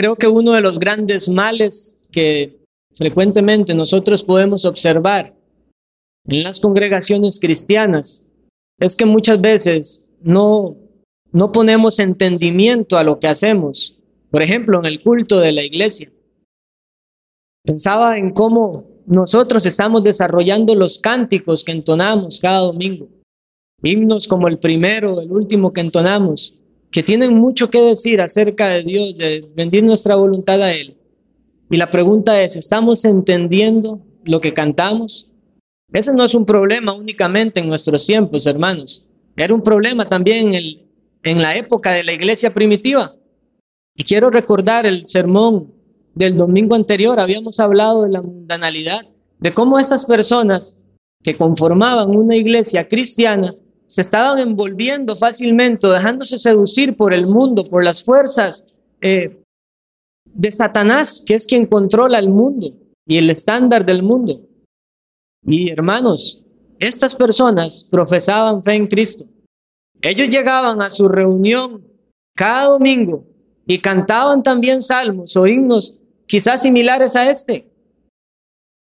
creo que uno de los grandes males que frecuentemente nosotros podemos observar en las congregaciones cristianas es que muchas veces no, no ponemos entendimiento a lo que hacemos. Por ejemplo, en el culto de la iglesia. Pensaba en cómo nosotros estamos desarrollando los cánticos que entonamos cada domingo. Himnos como el primero, el último que entonamos, que tienen mucho que decir acerca de Dios, de rendir nuestra voluntad a Él. Y la pregunta es, ¿estamos entendiendo lo que cantamos? Ese no es un problema únicamente en nuestros tiempos, hermanos. Era un problema también en, en la época de la iglesia primitiva. Y quiero recordar el sermón del domingo anterior. Habíamos hablado de la mundanalidad, de cómo estas personas que conformaban una iglesia cristiana se estaban envolviendo fácilmente, dejándose seducir por el mundo, por las fuerzas eh, de Satanás, que es quien controla el mundo y el estándar del mundo. Y hermanos, estas personas profesaban fe en Cristo. Ellos llegaban a su reunión cada domingo y cantaban también salmos o himnos quizás similares a este.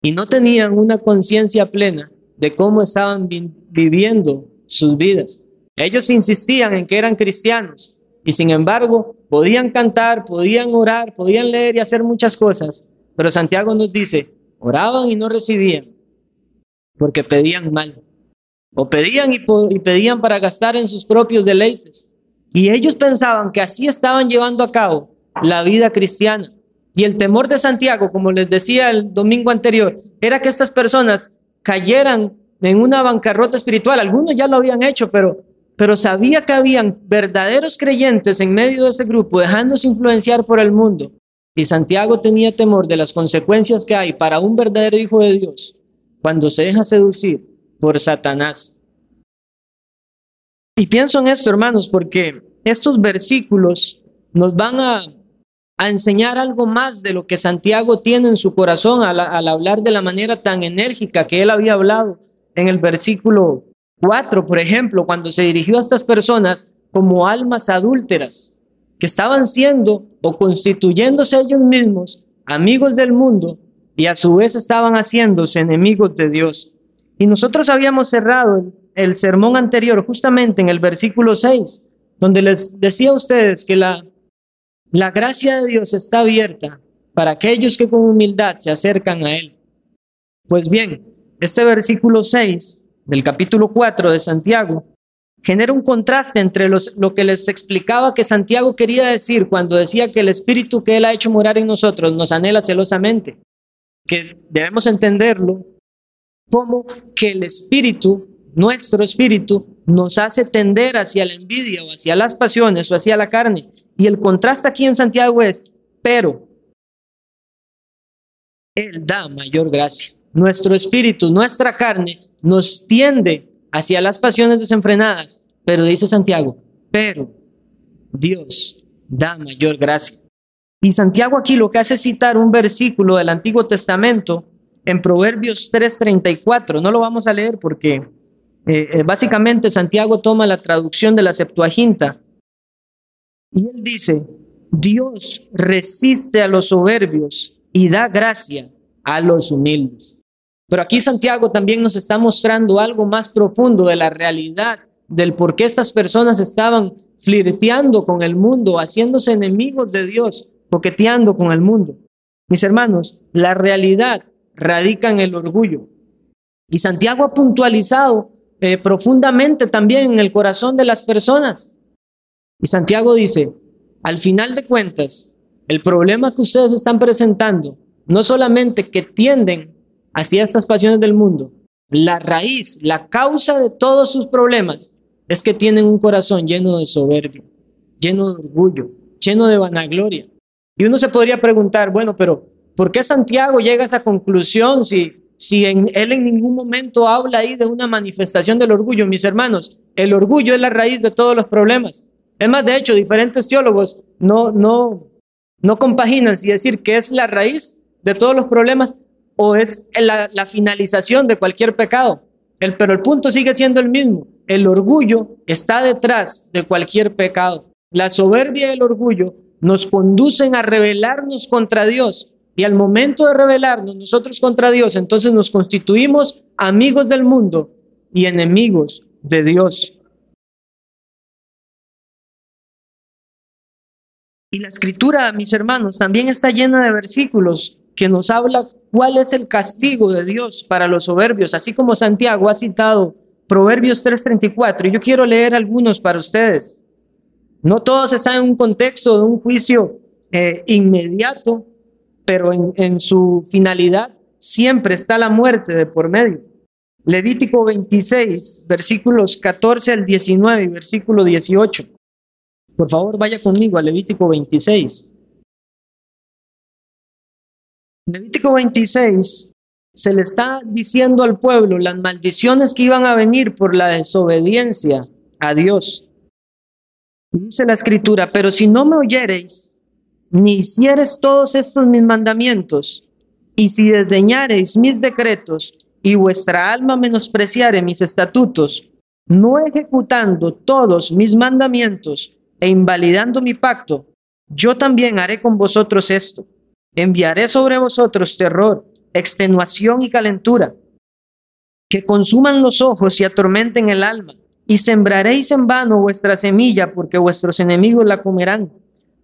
Y no tenían una conciencia plena de cómo estaban viviendo sus vidas. Ellos insistían en que eran cristianos y sin embargo podían cantar, podían orar, podían leer y hacer muchas cosas. Pero Santiago nos dice, oraban y no recibían porque pedían mal. O pedían y, pedían para gastar en sus propios deleites. Y ellos pensaban que así estaban llevando a cabo la vida cristiana. Y el temor de Santiago, como les decía el domingo anterior, era que estas personas cayeran en una bancarrota espiritual. Algunos ya lo habían hecho, pero, pero sabía que habían verdaderos creyentes en medio de ese grupo, dejándose influenciar por el mundo. Y Santiago tenía temor de las consecuencias que hay para un verdadero hijo de Dios cuando se deja seducir por Satanás. Y pienso en esto, hermanos, porque estos versículos nos van a, enseñar algo más de lo que Santiago tiene en su corazón al, al hablar de la manera tan enérgica que él había hablado en el versículo 4, por ejemplo, cuando se dirigió a estas personas como almas adúlteras, que estaban siendo o constituyéndose ellos mismos amigos del mundo y a su vez estaban haciéndose enemigos de Dios. Y nosotros habíamos cerrado el sermón anterior justamente en el versículo 6, donde les decía a ustedes que la, la gracia de Dios está abierta para aquellos que con humildad se acercan a Él. Pues bien, este versículo 6 del capítulo 4 de Santiago genera un contraste entre los, lo que les explicaba que Santiago quería decir cuando decía que el Espíritu que Él ha hecho morar en nosotros nos anhela celosamente que debemos entenderlo como que el espíritu, nuestro espíritu, nos hace tender hacia la envidia o hacia las pasiones o hacia la carne. Y el contraste aquí en Santiago es, pero Él da mayor gracia. Nuestro espíritu, nuestra carne, nos tiende hacia las pasiones desenfrenadas. Pero dice Santiago, pero Dios da mayor gracia. Y Santiago aquí lo que hace es citar un versículo del Antiguo Testamento en Proverbios 3:34. No lo vamos a leer porque eh, eh, básicamente Santiago toma la traducción de la Septuaginta. Y él dice, Dios resiste a los soberbios y da gracia a los humildes. Pero aquí Santiago también nos está mostrando algo más profundo de la realidad del por qué estas personas estaban flirteando con el mundo, haciéndose enemigos de Dios, coqueteando con el mundo. Mis hermanos, la realidad radica en el orgullo. Y Santiago ha puntualizado eh, profundamente también en el corazón de las personas. Y Santiago dice, al final de cuentas, el problema que ustedes están presentando, no solamente que tienden hacia estas pasiones del mundo, la raíz, la causa de todos sus problemas es que tienen un corazón lleno de soberbia, lleno de orgullo, lleno de vanagloria. Y uno se podría preguntar, bueno, pero ¿por qué Santiago llega a esa conclusión si, si en, él en ningún momento habla ahí de una manifestación del orgullo? Mis hermanos, el orgullo es la raíz de todos los problemas. Es más, de hecho, diferentes teólogos no, no, no compaginan si decir que es la raíz de todos los problemas o es la, finalización de cualquier pecado. El, pero el punto sigue siendo el mismo. El orgullo está detrás de cualquier pecado. La soberbia y el orgullo nos conducen a rebelarnos contra Dios. Y al momento de rebelarnos nosotros contra Dios, entonces nos constituimos amigos del mundo y enemigos de Dios. Y la escritura, mis hermanos, también está llena de versículos que nos habla cuál es el castigo de Dios para los soberbios, así como Santiago ha citado Proverbios 3:34. Y yo quiero leer algunos para ustedes. No todos están en un contexto de un juicio eh, inmediato, pero en, en su finalidad siempre está la muerte de por medio. Levítico 26, versículos 14 al 19 y versículo 18. Por favor, vaya conmigo a Levítico 26. Levítico 26 se le está diciendo al pueblo las maldiciones que iban a venir por la desobediencia a Dios. Dice la escritura, pero si no me oyereis, ni hicieres todos estos mis mandamientos, y si desdeñareis mis decretos, y vuestra alma menospreciare mis estatutos, no ejecutando todos mis mandamientos, e invalidando mi pacto, yo también haré con vosotros esto. Enviaré sobre vosotros terror, extenuación y calentura, que consuman los ojos y atormenten el alma, y sembraréis en vano vuestra semilla, porque vuestros enemigos la comerán.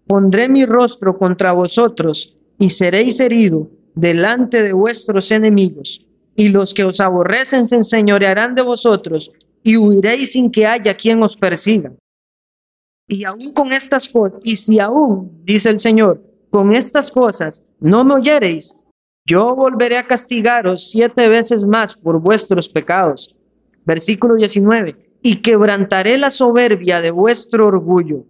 Pondré mi rostro contra vosotros, y seréis herido delante de vuestros enemigos, y los que os aborrecen se enseñorearán de vosotros, y huiréis sin que haya quien os persiga. Y aún con estas cosas, y si aún, dice el Señor, con estas cosas no me oyereis, yo volveré a castigaros siete veces más por vuestros pecados. Versículo 19. Y quebrantaré la soberbia de vuestro orgullo,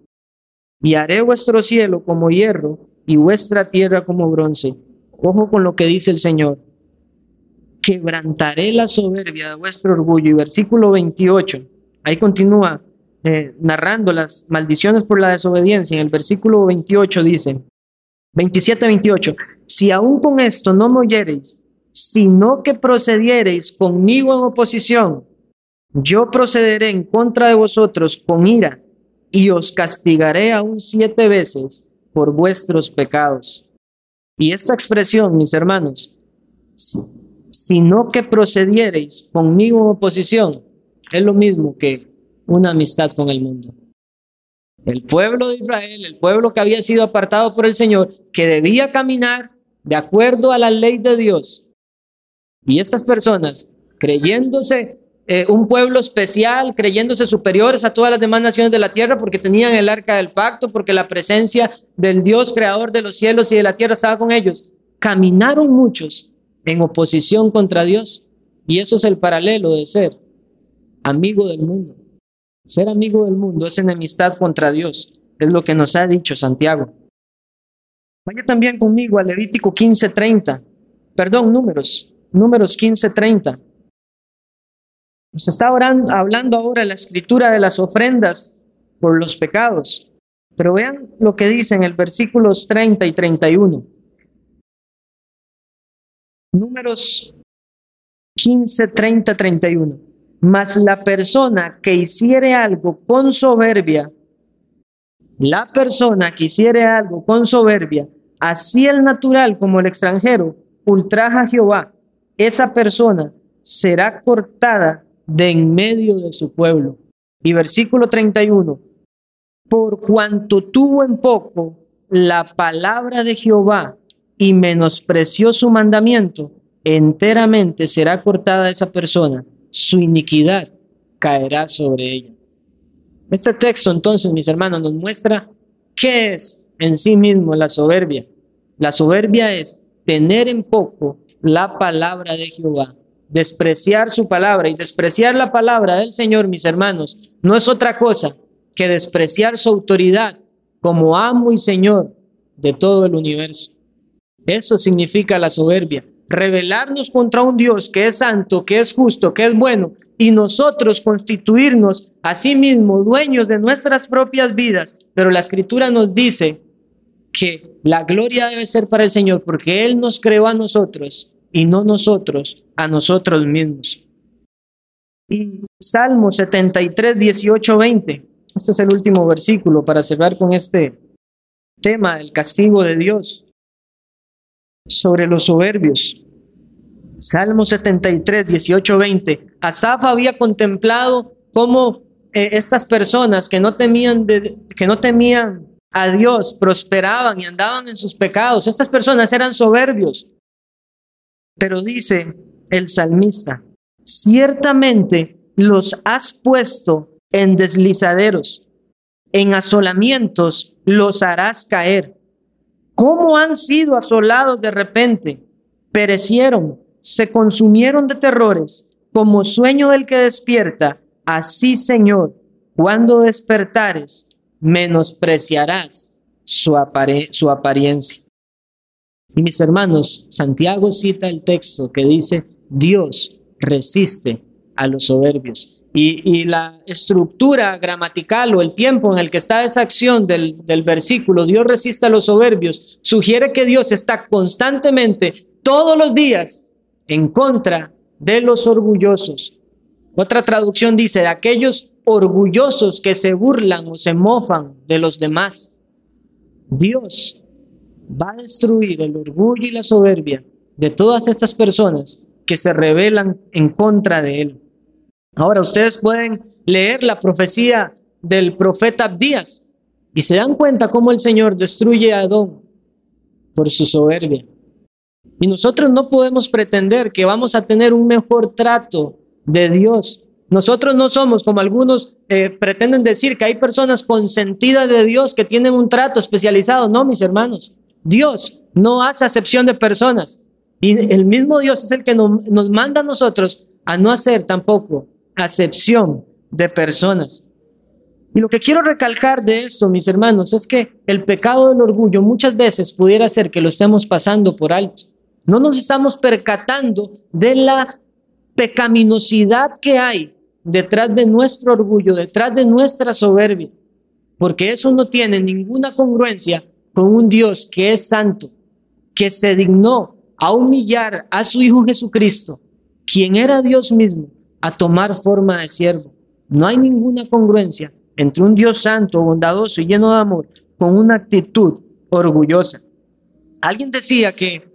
y haré vuestro cielo como hierro y vuestra tierra como bronce. Ojo con lo que dice el Señor. Quebrantaré la soberbia de vuestro orgullo. Y versículo 28. Ahí continúa eh, narrando las maldiciones por la desobediencia, en el versículo 28 dice, 27-28, si aún con esto no me oyereis, sino que procediereis conmigo en oposición, yo procederé en contra de vosotros con ira y os castigaré aún siete veces por vuestros pecados. Y esta expresión, mis hermanos, sino que procediereis conmigo en oposición, es lo mismo que una amistad con el mundo. El pueblo de Israel, el pueblo que había sido apartado por el Señor, que debía caminar de acuerdo a la ley de Dios. Y estas personas, creyéndose eh, un pueblo especial, creyéndose superiores a todas las demás naciones de la tierra, porque tenían el arca del pacto, porque la presencia del Dios creador de los cielos y de la tierra estaba con ellos, caminaron muchos en oposición contra Dios. Y eso es el paralelo de ser amigo del mundo. Ser amigo del mundo es enemistad contra Dios, es lo que nos ha dicho Santiago. Vaya también conmigo a Levítico 15:30, perdón, números, números 15:30. Nos está hablando ahora la escritura de las ofrendas por los pecados, pero vean lo que dice en el versículos 30 y 31. Números 15, 30, 31. Mas la persona que hiciere algo con soberbia, la persona que hiciere algo con soberbia, así el natural como el extranjero, ultraja a Jehová, esa persona será cortada de en medio de su pueblo. Y versículo 31, por cuanto tuvo en poco la palabra de Jehová y menospreció su mandamiento, enteramente será cortada esa persona su iniquidad caerá sobre ella. Este texto entonces, mis hermanos, nos muestra qué es en sí mismo la soberbia. La soberbia es tener en poco la palabra de Jehová, despreciar su palabra y despreciar la palabra del Señor, mis hermanos, no es otra cosa que despreciar su autoridad como amo y Señor de todo el universo. Eso significa la soberbia rebelarnos contra un Dios que es santo, que es justo, que es bueno, y nosotros constituirnos a sí mismos dueños de nuestras propias vidas. Pero la escritura nos dice que la gloria debe ser para el Señor, porque Él nos creó a nosotros y no nosotros a nosotros mismos. Y Salmo 73, 18, 20. Este es el último versículo para cerrar con este tema del castigo de Dios sobre los soberbios. Salmo 73, 18, 20. Asaf había contemplado cómo eh, estas personas que no temían de, que no temían a Dios prosperaban y andaban en sus pecados. Estas personas eran soberbios. Pero dice el salmista, ciertamente los has puesto en deslizaderos, en asolamientos los harás caer. ¿Cómo han sido asolados de repente? Perecieron, se consumieron de terrores, como sueño del que despierta. Así, Señor, cuando despertares, menospreciarás su, su apariencia. Y mis hermanos, Santiago cita el texto que dice, Dios resiste a los soberbios. Y, la estructura gramatical o el tiempo en el que está esa acción del, del versículo, Dios resiste a los soberbios, sugiere que Dios está constantemente, todos los días, en contra de los orgullosos. Otra traducción dice, de aquellos orgullosos que se burlan o se mofan de los demás. Dios va a destruir el orgullo y la soberbia de todas estas personas que se rebelan en contra de Él. Ahora ustedes pueden leer la profecía del profeta Abdías y se dan cuenta cómo el Señor destruye a Adón por su soberbia. Y nosotros no podemos pretender que vamos a tener un mejor trato de Dios. Nosotros no somos como algunos eh, pretenden decir que hay personas consentidas de Dios que tienen un trato especializado. No, mis hermanos. Dios no hace acepción de personas. Y el mismo Dios es el que nos, nos manda a nosotros a no hacer tampoco acepción de personas. Y lo que quiero recalcar de esto, mis hermanos, es que el pecado del orgullo muchas veces pudiera ser que lo estemos pasando por alto. No nos estamos percatando de la pecaminosidad que hay detrás de nuestro orgullo, detrás de nuestra soberbia, porque eso no tiene ninguna congruencia con un Dios que es santo, que se dignó a humillar a su Hijo Jesucristo, quien era Dios mismo, a tomar forma de siervo. No hay ninguna congruencia entre un Dios santo, bondadoso y lleno de amor con una actitud orgullosa. Alguien decía que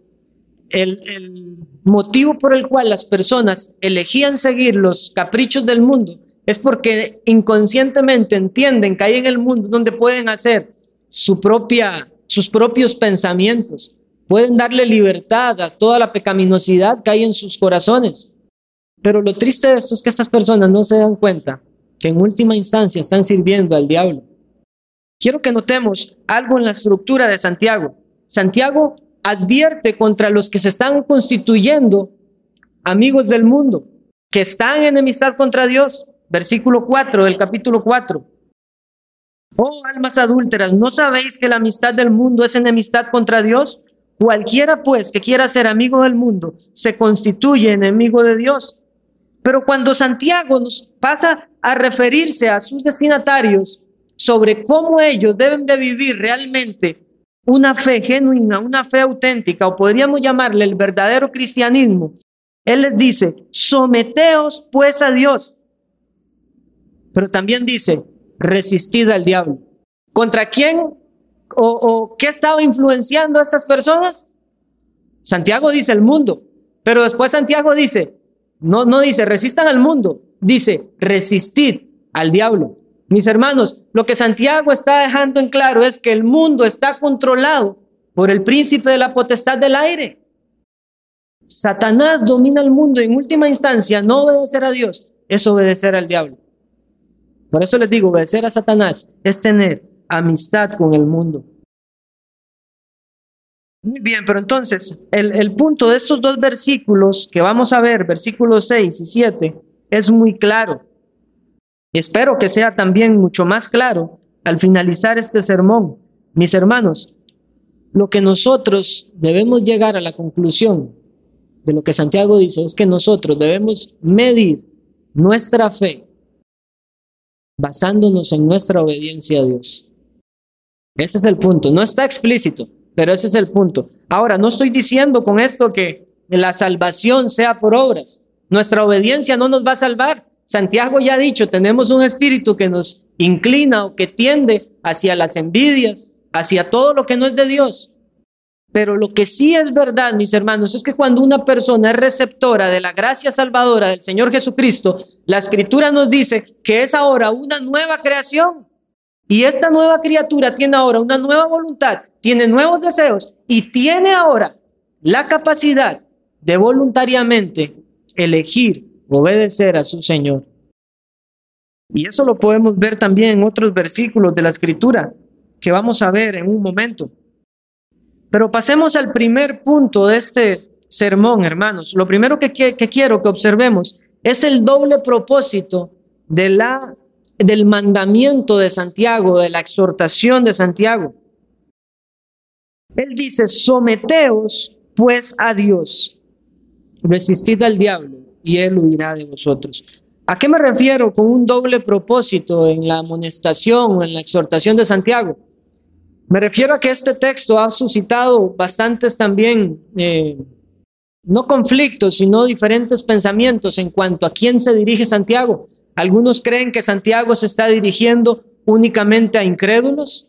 el, motivo por el cual las personas elegían seguir los caprichos del mundo es porque inconscientemente entienden que hay en el mundo donde pueden hacer su propia, sus propios pensamientos, pueden darle libertad a toda la pecaminosidad que hay en sus corazones. Pero lo triste de esto es que estas personas no se dan cuenta que en última instancia están sirviendo al diablo. Quiero que notemos algo en la estructura de Santiago. Santiago advierte contra los que se están constituyendo amigos del mundo, que están en enemistad contra Dios. Versículo 4 del capítulo 4. Oh almas adúlteras, ¿no sabéis que la amistad del mundo es enemistad contra Dios? Cualquiera pues que quiera ser amigo del mundo se constituye enemigo de Dios. Pero cuando Santiago nos pasa a referirse a sus destinatarios sobre cómo ellos deben de vivir realmente una fe genuina, una fe auténtica, o podríamos llamarle el verdadero cristianismo, él les dice, someteos pues a Dios. Pero también dice, resistid al diablo. ¿Contra quién o, o qué estaba influenciando a estas personas? Santiago dice el mundo, pero después Santiago dice, no, no dice resistan al mundo, dice resistid al diablo. Mis hermanos, lo que Santiago está dejando en claro es que el mundo está controlado por el príncipe de la potestad del aire. Satanás domina el mundo en última instancia no obedecer a Dios es obedecer al diablo. Por eso les digo, obedecer a Satanás es tener amistad con el mundo. Muy bien, pero entonces el, punto de estos dos versículos que vamos a ver, versículos 6 y 7, es muy claro. Espero que sea también mucho más claro al finalizar este sermón. Mis hermanos, lo que nosotros debemos llegar a la conclusión de lo que Santiago dice es que nosotros debemos medir nuestra fe basándonos en nuestra obediencia a Dios. Ese es el punto, no está explícito, pero ese es el punto. Ahora, no estoy diciendo con esto que la salvación sea por obras. Nuestra obediencia no nos va a salvar. Santiago ya ha dicho, tenemos un espíritu que nos inclina o que tiende hacia las envidias, hacia todo lo que no es de Dios. Pero lo que sí es verdad, mis hermanos, es que cuando una persona es receptora de la gracia salvadora del Señor Jesucristo, la escritura nos dice que es ahora una nueva creación. Y esta nueva criatura tiene ahora una nueva voluntad, tiene nuevos deseos y tiene ahora la capacidad de voluntariamente elegir obedecer a su Señor. Y eso lo podemos ver también en otros versículos de la escritura que vamos a ver en un momento. Pero pasemos al primer punto de este sermón, hermanos. Lo primero que, quiero que observemos es el doble propósito de la, del mandamiento de Santiago, de la exhortación de Santiago. Él dice, someteos pues a Dios, resistid al diablo y él huirá de vosotros. ¿A qué me refiero con un doble propósito en la amonestación o en la exhortación de Santiago? Me refiero a que este texto ha suscitado bastantes también, eh, no conflictos, sino diferentes pensamientos en cuanto a quién se dirige Santiago. Algunos creen que Santiago se está dirigiendo únicamente a incrédulos.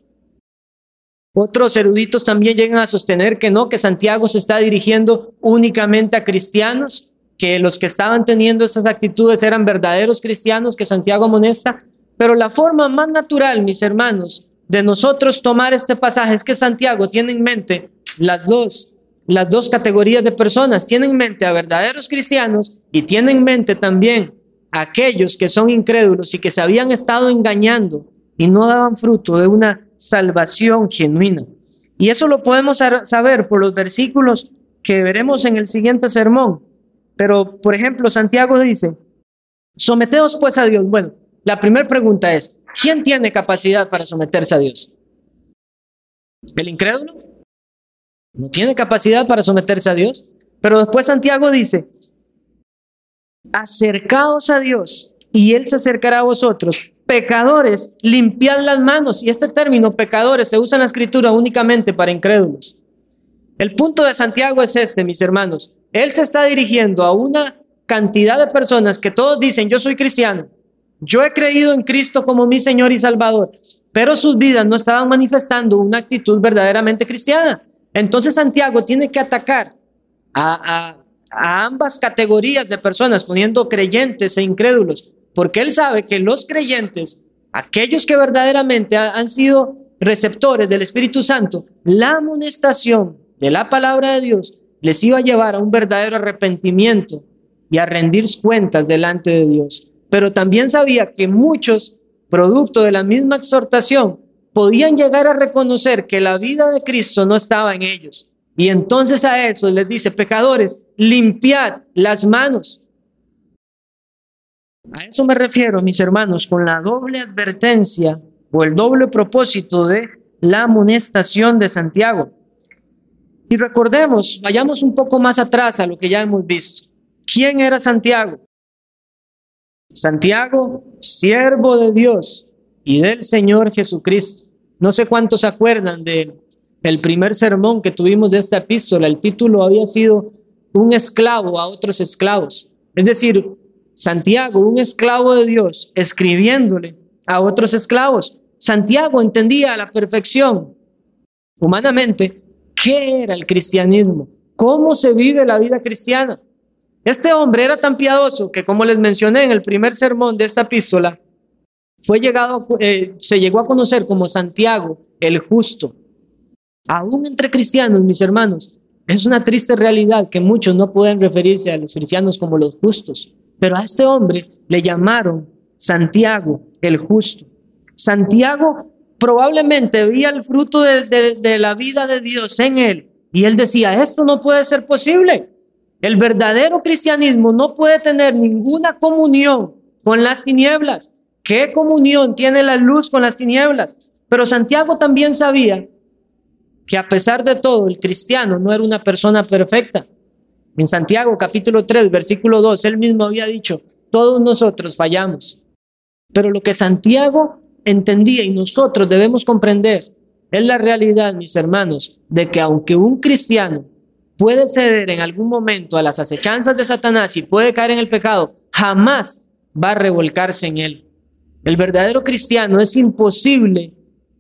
Otros eruditos también llegan a sostener que no, que Santiago se está dirigiendo únicamente a cristianos, que los que estaban teniendo estas actitudes eran verdaderos cristianos que Santiago amonesta. Pero la forma más natural, mis hermanos, de nosotros tomar este pasaje es que Santiago tiene en mente las dos, las dos categorías de personas. Tiene en mente a verdaderos cristianos y tiene en mente también a aquellos que son incrédulos y que se habían estado engañando y no daban fruto de una salvación genuina. Y eso lo podemos saber por los versículos que veremos en el siguiente sermón. Pero, por ejemplo, Santiago dice, someteos pues a Dios. Bueno, la primera pregunta es, ¿Quién tiene capacidad para someterse a Dios? ¿El incrédulo? No tiene capacidad para someterse a Dios. Pero después Santiago dice, acercaos a Dios y Él se acercará a vosotros. Pecadores, limpiad las manos. Y este término, pecadores, se usa en la escritura únicamente para incrédulos. El punto de Santiago es este, mis hermanos. Él se está dirigiendo a una cantidad de personas que todos dicen, yo soy cristiano, yo he creído en Cristo como mi Señor y Salvador, pero sus vidas no estaban manifestando una actitud verdaderamente cristiana. Entonces Santiago tiene que atacar a, ambas categorías de personas, poniendo creyentes e incrédulos, porque él sabe que los creyentes, aquellos que verdaderamente han sido receptores del Espíritu Santo, la amonestación de la palabra de Dios les iba a llevar a un verdadero arrepentimiento y a rendir cuentas delante de Dios. Pero también sabía que muchos, producto de la misma exhortación, podían llegar a reconocer que la vida de Cristo no estaba en ellos. Y entonces a eso les dice, pecadores, limpiad las manos. A eso me refiero, mis hermanos, con la doble advertencia o el doble propósito de la amonestación de Santiago. Y recordemos, vayamos un poco más atrás a lo que ya hemos visto. ¿Quién era Santiago? Santiago, siervo de Dios y del Señor Jesucristo. No sé cuántos se acuerdan de el primer sermón que tuvimos de esta epístola. El título había sido Un esclavo a otros esclavos. Es decir, Santiago, un esclavo de Dios, escribiéndole a otros esclavos. Santiago entendía a la perfección, humanamente, qué era el cristianismo, cómo se vive la vida cristiana. Este hombre era tan piadoso que, como les mencioné en el primer sermón de esta epístola, fue llegado, eh, se llegó a conocer como Santiago el justo. Aún entre cristianos, mis hermanos, es una triste realidad que muchos no pueden referirse a los cristianos como los justos, pero a este hombre le llamaron Santiago el justo. Santiago probablemente veía el fruto de la vida de Dios en él y él decía, esto no puede ser posible. El verdadero cristianismo no puede tener ninguna comunión con las tinieblas. ¿Qué comunión tiene la luz con las tinieblas? Pero Santiago también sabía que a pesar de todo, el cristiano no era una persona perfecta. En Santiago capítulo 3, versículo 2, él mismo había dicho, todos nosotros fallamos. Pero lo que Santiago entendía y nosotros debemos comprender es la realidad, mis hermanos, de que aunque un cristiano puede ceder en algún momento a las acechanzas de Satanás y puede caer en el pecado, jamás va a revolcarse en él. El verdadero cristiano es imposible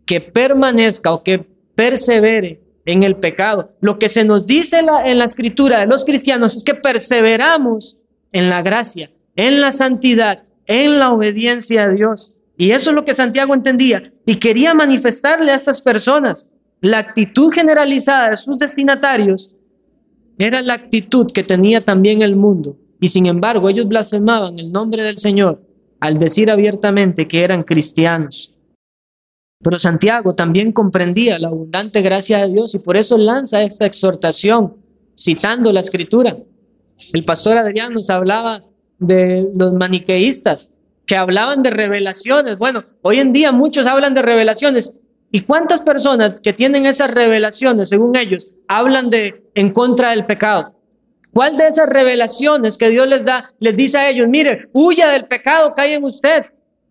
que permanezca o que persevere en el pecado. Lo que se nos dice en la, escritura de los cristianos es que perseveramos en la gracia, en la santidad, en la obediencia a Dios. Y eso es lo que Santiago entendía y quería manifestarle a estas personas. La actitud generalizada de sus destinatarios era la actitud que tenía también el mundo. Y sin embargo, ellos blasfemaban el nombre del Señor al decir abiertamente que eran cristianos. Pero Santiago también comprendía la abundante gracia de Dios y por eso lanza esta exhortación citando la escritura. El pastor Adrián nos hablaba de los maniqueístas que hablaban de revelaciones. Bueno, hoy en día muchos hablan de revelaciones. ¿Y cuántas personas que tienen esas revelaciones, según ellos, hablan de en contra del pecado? ¿Cuál de esas revelaciones que Dios les da les dice a ellos, mire, huya del pecado que hay en usted?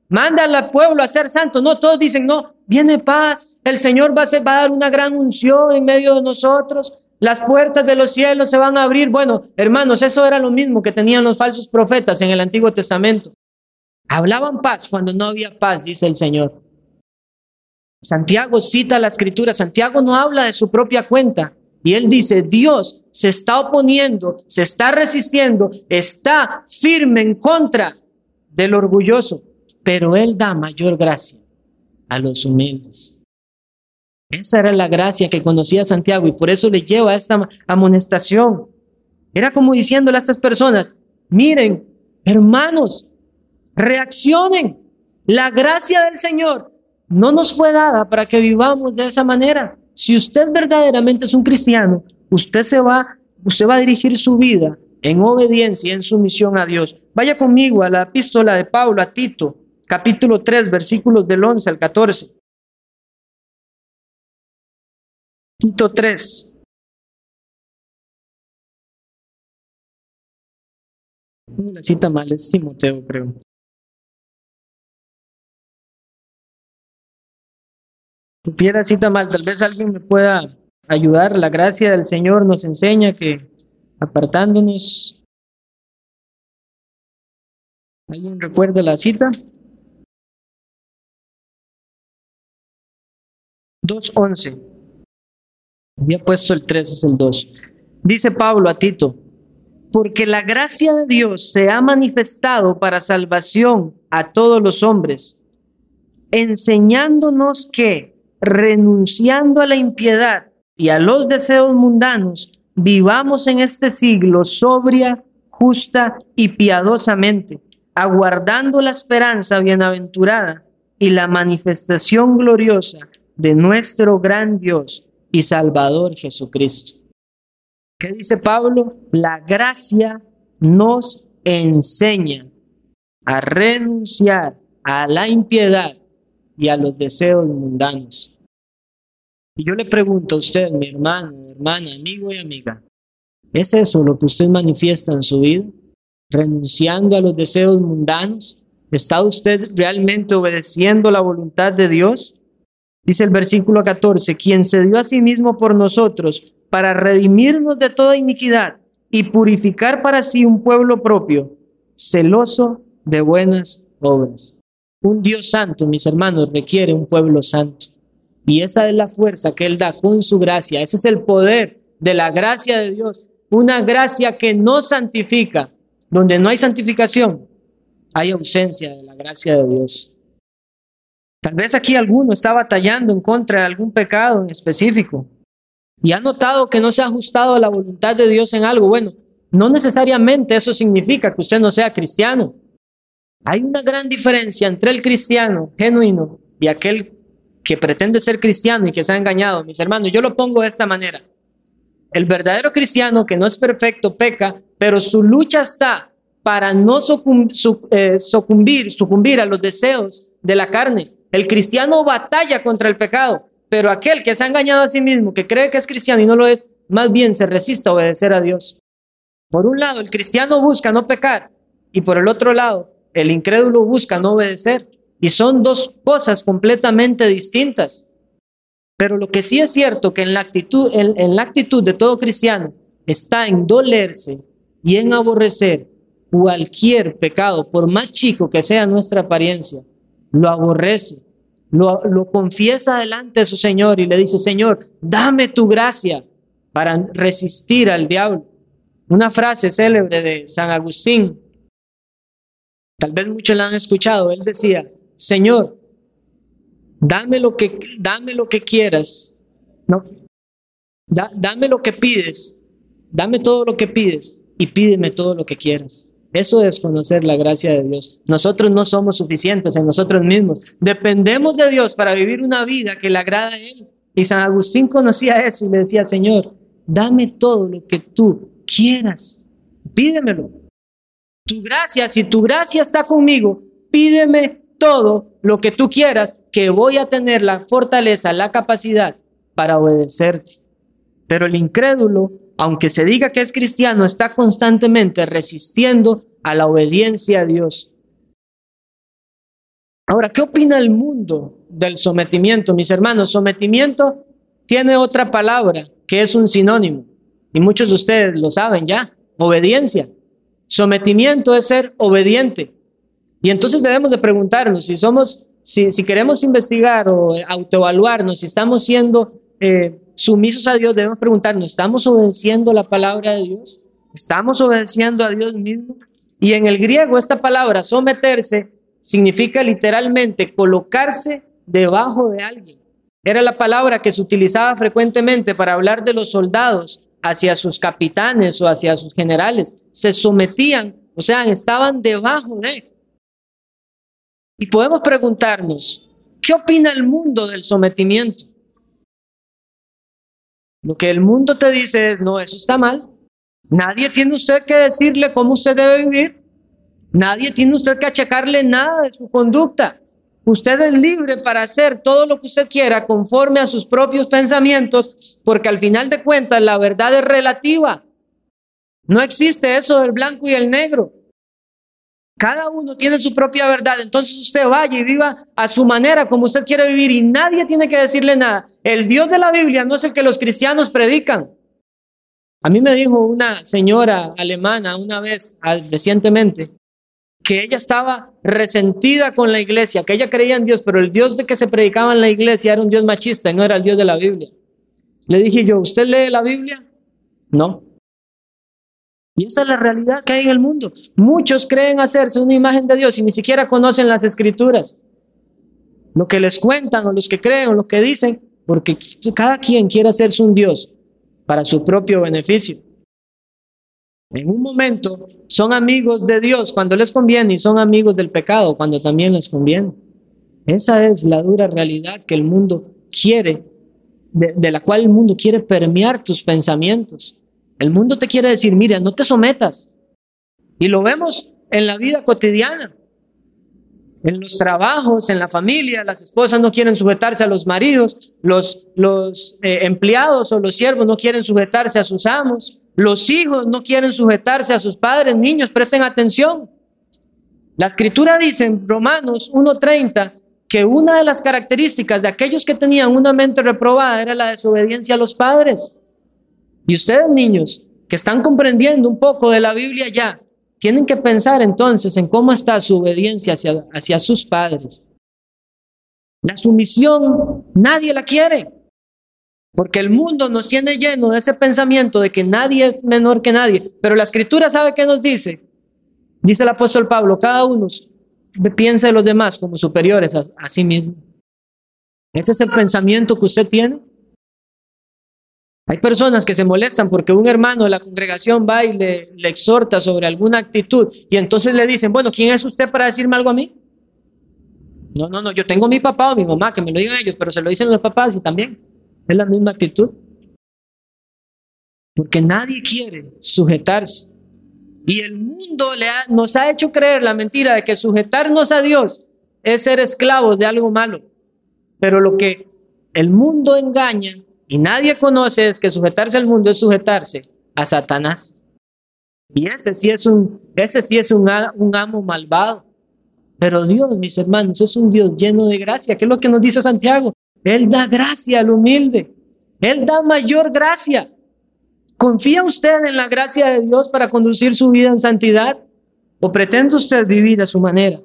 Manda al pueblo a ser santo. No, todos dicen, no, viene paz. El Señor va a, va a dar una gran unción en medio de nosotros. Las puertas de los cielos se van a abrir. Bueno, hermanos, eso era lo mismo que tenían los falsos profetas en el Antiguo Testamento. Hablaban paz cuando no había paz, dice el Señor. Santiago cita la escritura. Santiago no habla de su propia cuenta. Y él dice, Dios se está oponiendo, se está resistiendo, está firme en contra del orgulloso, pero él da mayor gracia a los humildes. Esa era la gracia que conocía Santiago y por eso le lleva a esta amonestación. Era como diciéndole a estas personas, miren, hermanos, reaccionen. La gracia del Señor no nos fue dada para que vivamos de esa manera. Si usted verdaderamente es un cristiano, usted se va, usted va a dirigir su vida en obediencia, en sumisión a Dios. Vaya conmigo a la epístola de Pablo a Tito, capítulo 3, versículos del 11 al 14. Tito 3. La cita mal es Timoteo, creo. Supiera cita mal, tal vez alguien me pueda ayudar. La gracia del Señor nos enseña que apartándonos. ¿Alguien recuerda la cita? 2.11. Había puesto el 3, es el 2. Dice Pablo a Tito, porque la gracia de Dios se ha manifestado para salvación a todos los hombres, enseñándonos que, renunciando a la impiedad y a los deseos mundanos, vivamos en este siglo sobria, justa y piadosamente, aguardando la esperanza bienaventurada y la manifestación gloriosa de nuestro gran Dios y Salvador Jesucristo. ¿Qué dice Pablo? La gracia nos enseña a renunciar a la impiedad y a los deseos mundanos. Y yo le pregunto a usted, mi hermano, hermana, amigo y amiga, ¿es eso lo que usted manifiesta en su vida? ¿Renunciando a los deseos mundanos? ¿Está usted realmente obedeciendo la voluntad de Dios? Dice el versículo 14, quien se dio a sí mismo por nosotros para redimirnos de toda iniquidad y purificar para sí un pueblo propio, celoso de buenas obras. Un Dios santo, mis hermanos, requiere un pueblo santo. Y esa es la fuerza que Él da con su gracia. Ese es el poder de la gracia de Dios. Una gracia que no santifica. Donde no hay santificación, hay ausencia de la gracia de Dios. Tal vez aquí alguno está batallando en contra de algún pecado en específico y ha notado que no se ha ajustado a la voluntad de Dios en algo. Bueno, no necesariamente eso significa que usted no sea cristiano. Hay una gran diferencia entre el cristiano genuino y aquel que pretende ser cristiano y que se ha engañado. Mis hermanos, yo lo pongo de esta manera. El verdadero cristiano que no es perfecto peca, pero su lucha está para no eh, sucumbir, sucumbir a los deseos de la carne. El cristiano batalla contra el pecado, pero aquel que se ha engañado a sí mismo, que cree que es cristiano y no lo es, más bien se resiste a obedecer a Dios. Por un lado, el cristiano busca no pecar y por el otro lado, el incrédulo busca no obedecer. Y son dos cosas completamente distintas. Pero lo que sí es cierto que en la actitud, en la actitud de todo cristiano está en dolerse y en aborrecer cualquier pecado, por más chico que sea nuestra apariencia, lo aborrece lo, lo confiesa delante de su Señor y le dice, Señor, dame tu gracia para resistir al diablo. Una frase célebre de San Agustín, tal vez muchos la han escuchado, él decía, Señor, dame lo que, dame lo que quieras, no, dame lo que pides, dame todo lo que pides y pídeme todo lo que quieras. Eso es conocer la gracia de Dios. Nosotros no somos suficientes en nosotros mismos. Dependemos de Dios para vivir una vida que le agrada a Él. Y San Agustín conocía eso y le decía, Señor, dame todo lo que tú quieras. Pídemelo. Tu gracia, si tu gracia está conmigo, pídeme todo lo que tú quieras, que voy a tener la fortaleza, la capacidad para obedecerte. Pero el incrédulo, aunque se diga que es cristiano, está constantemente resistiendo a la obediencia a Dios. Ahora, ¿qué opina el mundo del sometimiento? Mis hermanos, sometimiento tiene otra palabra que es un sinónimo. Y muchos de ustedes lo saben ya, obediencia. Sometimiento es ser obediente. Y entonces debemos de preguntarnos si somos, si, si queremos investigar o autoevaluarnos, si estamos siendo eh, sumisos a Dios, debemos preguntarnos, ¿estamos obedeciendo la palabra de Dios? ¿Estamos obedeciendo a Dios mismo? Y en el griego esta palabra, someterse, significa literalmente colocarse debajo de alguien. Era la palabra que se utilizaba frecuentemente para hablar de los soldados hacia sus capitanes o hacia sus generales. Se sometían, o sea, estaban debajo de. Y podemos preguntarnos, ¿qué opina el mundo del sometimiento? Lo que el mundo te dice es, no, eso está mal. Nadie tiene usted que decirle cómo usted debe vivir. Nadie tiene usted que achacarle nada de su conducta. Usted es libre para hacer todo lo que usted quiera conforme a sus propios pensamientos, porque al final de cuentas la verdad es relativa. No existe eso del blanco y el negro. Cada uno tiene su propia verdad, entonces usted vaya y viva a su manera como usted quiere vivir y nadie tiene que decirle nada. El Dios de la Biblia no es el que los cristianos predican. A mí me dijo una señora alemana una vez recientemente que ella estaba resentida con la iglesia, que ella creía en Dios, pero el Dios de que se predicaba en la iglesia era un Dios machista y no era el Dios de la Biblia. Le dije yo, ¿usted lee la Biblia? No. Y esa es la realidad que hay en el mundo. Muchos creen hacerse una imagen de Dios y ni siquiera conocen las escrituras. Lo que les cuentan o los que creen o los que dicen, porque cada quien quiere hacerse un Dios para su propio beneficio. En un momento son amigos de Dios cuando les conviene y son amigos del pecado cuando también les conviene. Esa es la dura realidad que el mundo quiere, de, la cual el mundo quiere permear tus pensamientos. El mundo te quiere decir, mira, no te sometas. Y lo vemos en la vida cotidiana. En los trabajos, en la familia, las esposas no quieren sujetarse a los maridos, los, eh, empleados o los siervos no quieren sujetarse a sus amos, los hijos no quieren sujetarse a sus padres, niños, presten atención. La escritura dice en Romanos 1.30 que una de las características de aquellos que tenían una mente reprobada era la desobediencia a los padres. Y ustedes, niños, que están comprendiendo un poco de la Biblia ya, tienen que pensar entonces en cómo está su obediencia hacia, hacia sus padres. La sumisión nadie la quiere. Porque el mundo nos tiene lleno de ese pensamiento de que nadie es menor que nadie. Pero la escritura sabe qué nos dice. Dice el apóstol Pablo, cada uno piensa de los demás como superiores a, sí mismo. ¿Ese es el pensamiento que usted tiene? Hay personas que se molestan porque un hermano de la congregación va y le, le, exhorta sobre alguna actitud y entonces le dicen, bueno, ¿quién es usted para decirme algo a mí? No, no, no, yo tengo mi papá o mi mamá, que me lo digan ellos, pero se lo dicen los papás y también. Es la misma actitud. Porque nadie quiere sujetarse. Y el mundo le nos ha hecho creer la mentira de que sujetarnos a Dios es ser esclavos de algo malo. Pero lo que el mundo engaña y nadie conoce es que sujetarse al mundo es sujetarse a Satanás. Y ese sí es un, ese sí es un, un amo malvado. Pero Dios, mis hermanos, es un Dios lleno de gracia. ¿Qué es lo que nos dice Santiago? Él da gracia al humilde. Él da mayor gracia. ¿Confía usted en la gracia de Dios para conducir su vida en santidad? ¿O pretende usted vivir a su manera?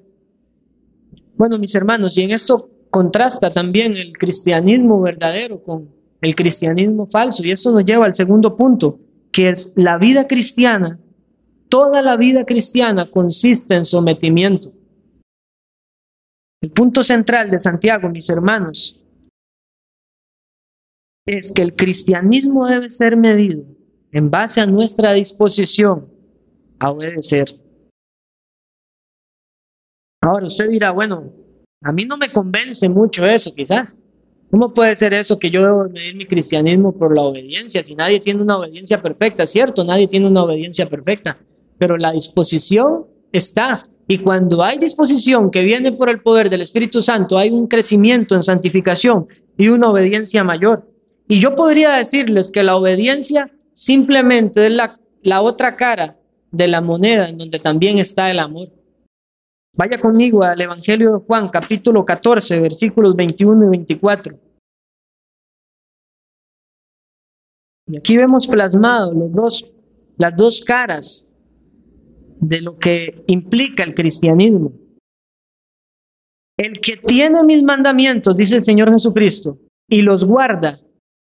Bueno, mis hermanos, y en esto contrasta también el cristianismo verdadero con el cristianismo falso. Y esto nos lleva al segundo punto, que es la vida cristiana. Toda la vida cristiana consiste en sometimiento. El punto central de Santiago, mis hermanos, es que el cristianismo debe ser medido en base a nuestra disposición a obedecer. Ahora usted dirá, bueno, a mí no me convence mucho eso, quizás. ¿Cómo puede ser eso que yo debo medir mi cristianismo por la obediencia? Si nadie tiene una obediencia perfecta, cierto, nadie tiene una obediencia perfecta, pero la disposición está. Y cuando hay disposición que viene por el poder del Espíritu Santo, hay un crecimiento en santificación y una obediencia mayor. Y yo podría decirles que la obediencia simplemente es la, la otra cara de la moneda en donde también está el amor. Vaya conmigo al Evangelio de Juan, capítulo 14, versículos 21 y 24. Y aquí vemos plasmado los dos, las dos caras de lo que implica el cristianismo. El que tiene mis mandamientos, dice el Señor Jesucristo, y los guarda,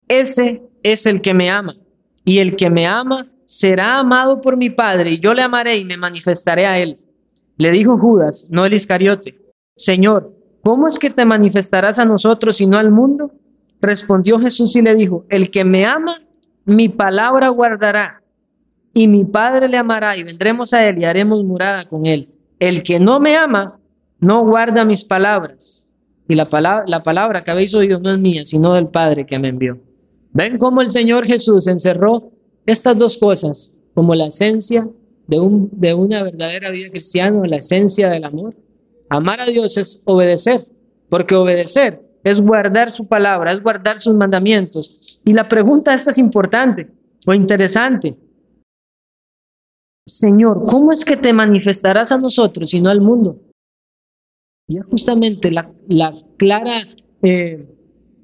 ese es el que me ama. Y el que me ama será amado por mi Padre, y yo le amaré y me manifestaré a él. Le dijo Judas, no el Iscariote, Señor, ¿cómo es que te manifestarás a nosotros y no al mundo? Respondió Jesús y le dijo, el que me ama, mi palabra guardará, y mi Padre le amará, y vendremos a él y haremos morada con él. El que no me ama, no guarda mis palabras. Y la palabra, la palabra que habéis oído no es mía, sino del Padre que me envió. Ven cómo el Señor Jesús encerró estas dos cosas como la esencia de, un, de una verdadera vida cristiana, la esencia del amor. Amar a Dios es obedecer, porque obedecer es guardar su palabra, es guardar sus mandamientos. Y la pregunta esta es importante o interesante. Señor, ¿cómo es que te manifestarás a nosotros y no al mundo? Y es justamente la, la clara eh,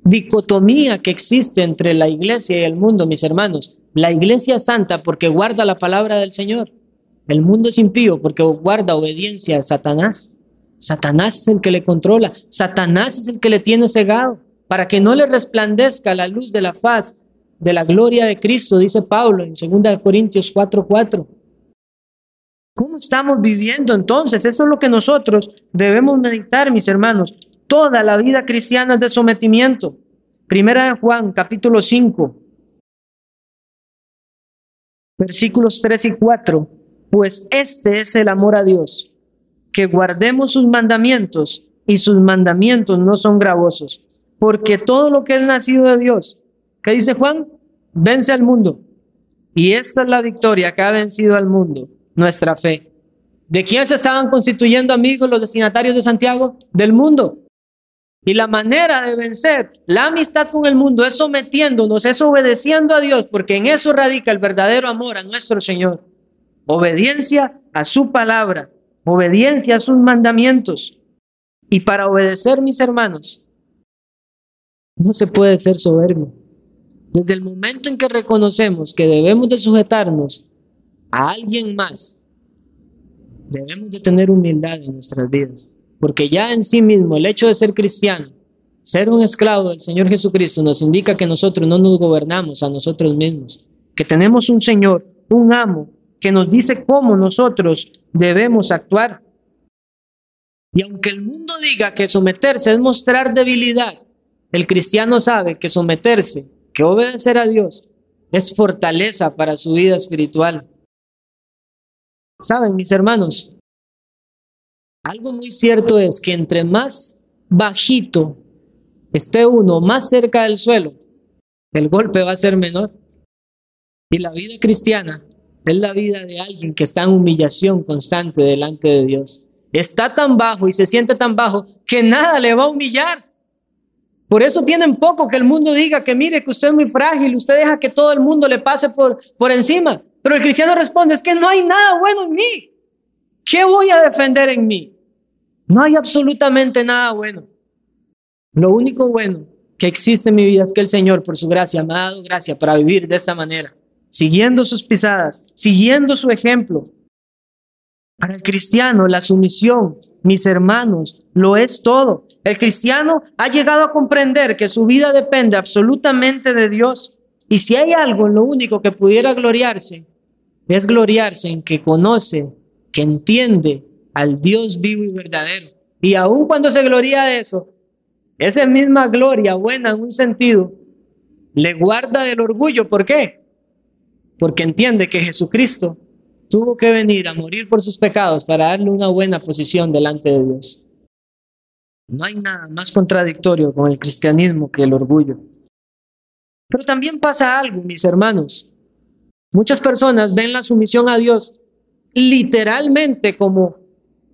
dicotomía que existe entre la iglesia y el mundo, mis hermanos. La iglesia es santa porque guarda la palabra del Señor. El mundo es impío porque guarda obediencia a Satanás. Satanás es el que le controla. Satanás es el que le tiene cegado para que no le resplandezca la luz de la faz de la gloria de Cristo, dice Pablo en 2 Corintios 4:4. ¿Cómo estamos viviendo entonces? Eso es lo que nosotros debemos meditar, mis hermanos. Toda la vida cristiana es de sometimiento. Primera de Juan, capítulo 5, versículos 3 y 4 pues este es el amor a Dios, que guardemos sus mandamientos y sus mandamientos no son gravosos, porque todo lo que es nacido de Dios, ¿qué dice Juan? Vence al mundo. Y esta es la victoria que ha vencido al mundo, nuestra fe. ¿De quién se estaban constituyendo amigos los destinatarios de Santiago? Del mundo. Y la manera de vencer la amistad con el mundo es sometiéndonos, es obedeciendo a Dios, porque en eso radica el verdadero amor a nuestro Señor obediencia a su palabra, obediencia a sus mandamientos. Y para obedecer, mis hermanos, no se puede ser soberbio. Desde el momento en que reconocemos que debemos de sujetarnos a alguien más, debemos de tener humildad en nuestras vidas. Porque ya en sí mismo el hecho de ser cristiano, ser un esclavo del Señor Jesucristo, nos indica que nosotros no nos gobernamos a nosotros mismos, que tenemos un Señor, un amo, que nos dice cómo nosotros debemos actuar. Y aunque el mundo diga que someterse es mostrar debilidad, el cristiano sabe que someterse, que obedecer a Dios, es fortaleza para su vida espiritual. Saben, mis hermanos, algo muy cierto es que entre más bajito esté uno, más cerca del suelo, el golpe va a ser menor. Y la vida cristiana es la vida de alguien que está en humillación constante delante de Dios. Está tan bajo y se siente tan bajo que nada le va a humillar. Por eso tienen poco que el mundo diga que mire que usted es muy frágil, usted deja que todo el mundo le pase por, por encima. Pero el cristiano responde, es que no hay nada bueno en mí. ¿Qué voy a defender en mí? No hay absolutamente nada bueno. Lo único bueno que existe en mi vida es que el Señor, por su gracia, me ha dado gracia para vivir de esta manera siguiendo sus pisadas, siguiendo su ejemplo. Para el cristiano, la sumisión, mis hermanos, lo es todo. El cristiano ha llegado a comprender que su vida depende absolutamente de Dios. Y si hay algo en lo único que pudiera gloriarse, es gloriarse en que conoce, que entiende al Dios vivo y verdadero. Y aun cuando se gloria de eso, esa misma gloria buena en un sentido, le guarda del orgullo. ¿Por qué? Porque entiende que Jesucristo tuvo que venir a morir por sus pecados para darle una buena posición delante de Dios. No hay nada más contradictorio con el cristianismo que el orgullo. Pero también pasa algo, mis hermanos. Muchas personas ven la sumisión a Dios literalmente como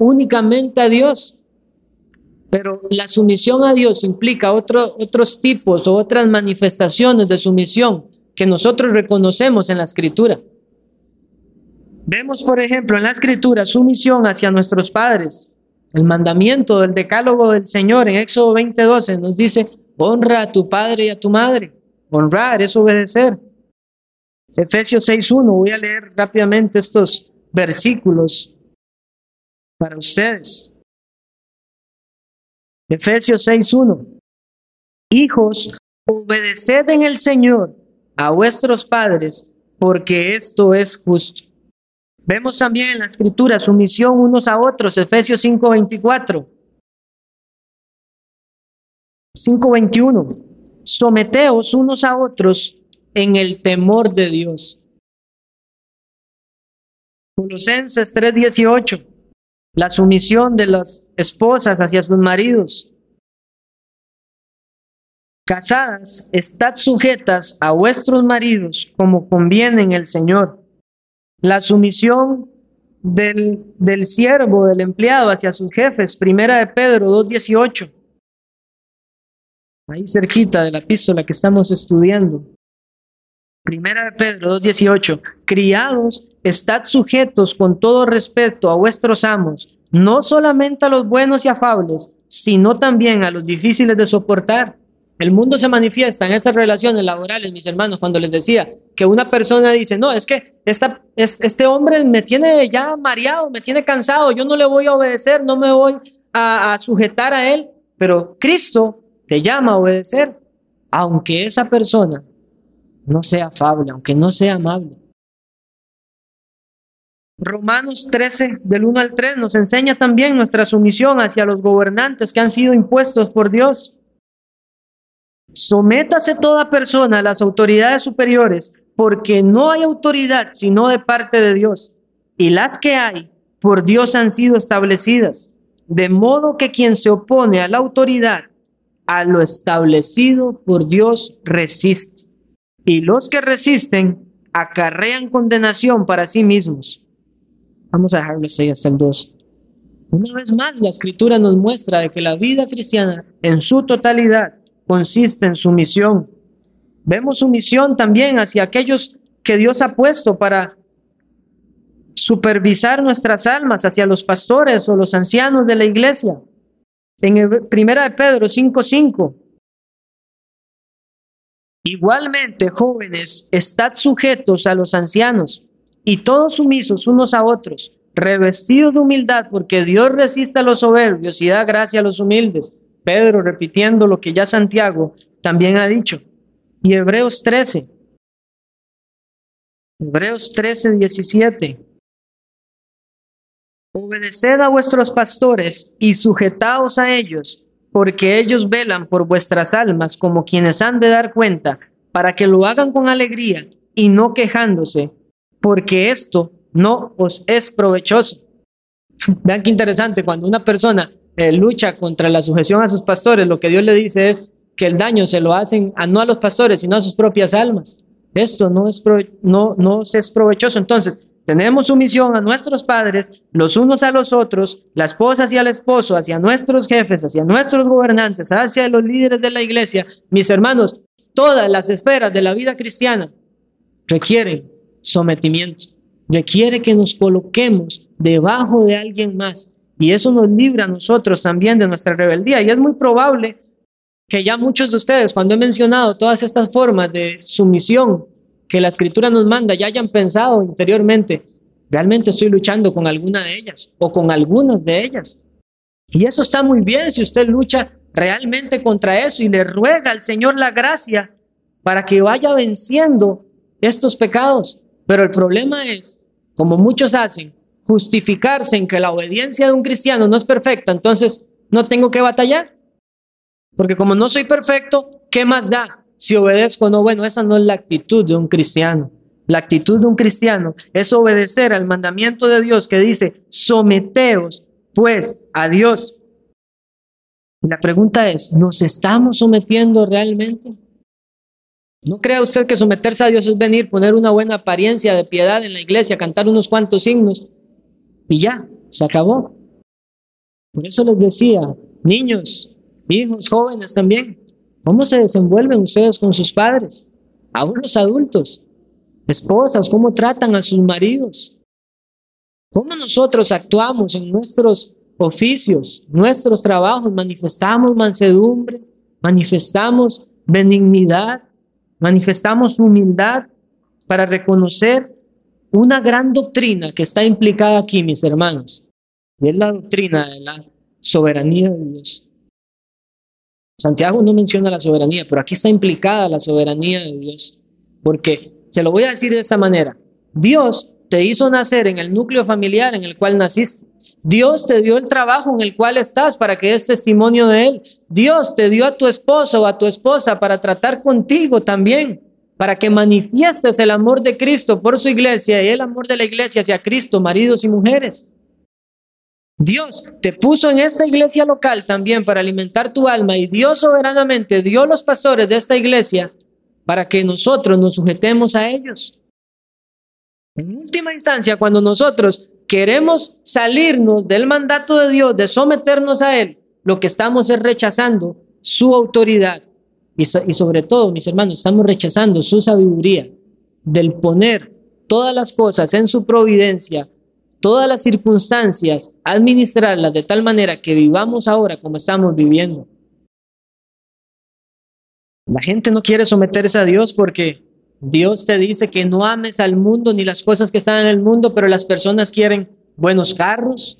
únicamente a Dios. Pero la sumisión a Dios implica otros tipos o otras manifestaciones de sumisión que nosotros reconocemos en la escritura. Vemos, por ejemplo, en la escritura sumisión hacia nuestros padres. El mandamiento del decálogo del Señor en Éxodo 20:12 nos dice, honra a tu padre y a tu madre. Honrar es obedecer. Efesios 6.1, voy a leer rápidamente estos versículos para ustedes. Efesios 6.1. Hijos, obedeced en el Señor a vuestros padres, porque esto es justo. Vemos también en la escritura sumisión unos a otros, Efesios 5:24. 5:21. Someteos unos a otros en el temor de Dios. Colosenses 3:18. La sumisión de las esposas hacia sus maridos. Casadas, estad sujetas a vuestros maridos como conviene en el Señor. La sumisión del, del siervo, del empleado hacia sus jefes, primera de Pedro 2.18. Ahí cerquita de la epístola que estamos estudiando. Primera de Pedro 2.18. Criados, estad sujetos con todo respeto a vuestros amos, no solamente a los buenos y afables, sino también a los difíciles de soportar el mundo se manifiesta en esas relaciones laborales, mis hermanos, cuando les decía que una persona dice, no, es que esta, este hombre me tiene ya mareado, me tiene cansado, yo no le voy a obedecer, no me voy a, a sujetar a él, pero Cristo te llama a obedecer, aunque esa persona no sea afable, aunque no sea amable. Romanos 13, del 1 al 3, nos enseña también nuestra sumisión hacia los gobernantes que han sido impuestos por Dios. Sométase toda persona a las autoridades superiores, porque no hay autoridad sino de parte de Dios, y las que hay por Dios han sido establecidas, de modo que quien se opone a la autoridad, a lo establecido por Dios resiste, y los que resisten acarrean condenación para sí mismos. Vamos a dejarlo ahí hasta el 2. Una vez más, la escritura nos muestra de que la vida cristiana en su totalidad consiste en su misión. Vemos su misión también hacia aquellos que Dios ha puesto para supervisar nuestras almas, hacia los pastores o los ancianos de la iglesia. En Primera de Pedro 5:5. Igualmente, jóvenes, estad sujetos a los ancianos y todos sumisos unos a otros, revestidos de humildad, porque Dios resiste a los soberbios y da gracia a los humildes. Pedro repitiendo lo que ya Santiago también ha dicho. Y Hebreos 13. Hebreos 13, 17. Obedeced a vuestros pastores y sujetaos a ellos, porque ellos velan por vuestras almas como quienes han de dar cuenta, para que lo hagan con alegría y no quejándose, porque esto no os es provechoso. Vean qué interesante, cuando una persona eh, lucha contra la sujeción a sus pastores, lo que Dios le dice es que el daño se lo hacen a, no a los pastores, sino a sus propias almas. Esto no es, no, no es provechoso. Entonces, tenemos sumisión a nuestros padres, los unos a los otros, la esposa hacia el esposo, hacia nuestros jefes, hacia nuestros gobernantes, hacia los líderes de la iglesia. Mis hermanos, todas las esferas de la vida cristiana requieren sometimiento, requiere que nos coloquemos debajo de alguien más y eso nos libra a nosotros también de nuestra rebeldía. Y es muy probable que ya muchos de ustedes, cuando he mencionado todas estas formas de sumisión que la escritura nos manda, ya hayan pensado interiormente, realmente estoy luchando con alguna de ellas o con algunas de ellas. Y eso está muy bien si usted lucha realmente contra eso y le ruega al Señor la gracia para que vaya venciendo estos pecados. Pero el problema es, como muchos hacen, justificarse en que la obediencia de un cristiano no es perfecta, entonces no tengo que batallar. Porque como no soy perfecto, ¿qué más da si obedezco o no? Bueno, esa no es la actitud de un cristiano. La actitud de un cristiano es obedecer al mandamiento de Dios que dice, someteos pues a Dios. la pregunta es, ¿nos estamos sometiendo realmente? No crea usted que someterse a Dios es venir, poner una buena apariencia de piedad en la iglesia, cantar unos cuantos signos y ya, se acabó. Por eso les decía, niños, hijos, jóvenes también, ¿cómo se desenvuelven ustedes con sus padres? Aún los adultos, esposas, ¿cómo tratan a sus maridos? ¿Cómo nosotros actuamos en nuestros oficios, nuestros trabajos? Manifestamos mansedumbre, manifestamos benignidad, manifestamos humildad para reconocer una gran doctrina que está implicada aquí, mis hermanos, y es la doctrina de la soberanía de Dios. Santiago no menciona la soberanía, pero aquí está implicada la soberanía de Dios, porque se lo voy a decir de esta manera, Dios te hizo nacer en el núcleo familiar en el cual naciste. Dios te dio el trabajo en el cual estás para que des testimonio de Él. Dios te dio a tu esposo o a tu esposa para tratar contigo también, para que manifiestes el amor de Cristo por su iglesia y el amor de la iglesia hacia Cristo, maridos y mujeres. Dios te puso en esta iglesia local también para alimentar tu alma y Dios soberanamente dio los pastores de esta iglesia para que nosotros nos sujetemos a ellos. En última instancia, cuando nosotros queremos salirnos del mandato de Dios, de someternos a Él, lo que estamos es rechazando su autoridad. Y, sobre todo, mis hermanos, estamos rechazando su sabiduría del poner todas las cosas en su providencia, todas las circunstancias, administrarlas de tal manera que vivamos ahora como estamos viviendo. La gente no quiere someterse a Dios porque Dios te dice que no ames al mundo ni las cosas que están en el mundo, pero las personas quieren buenos carros,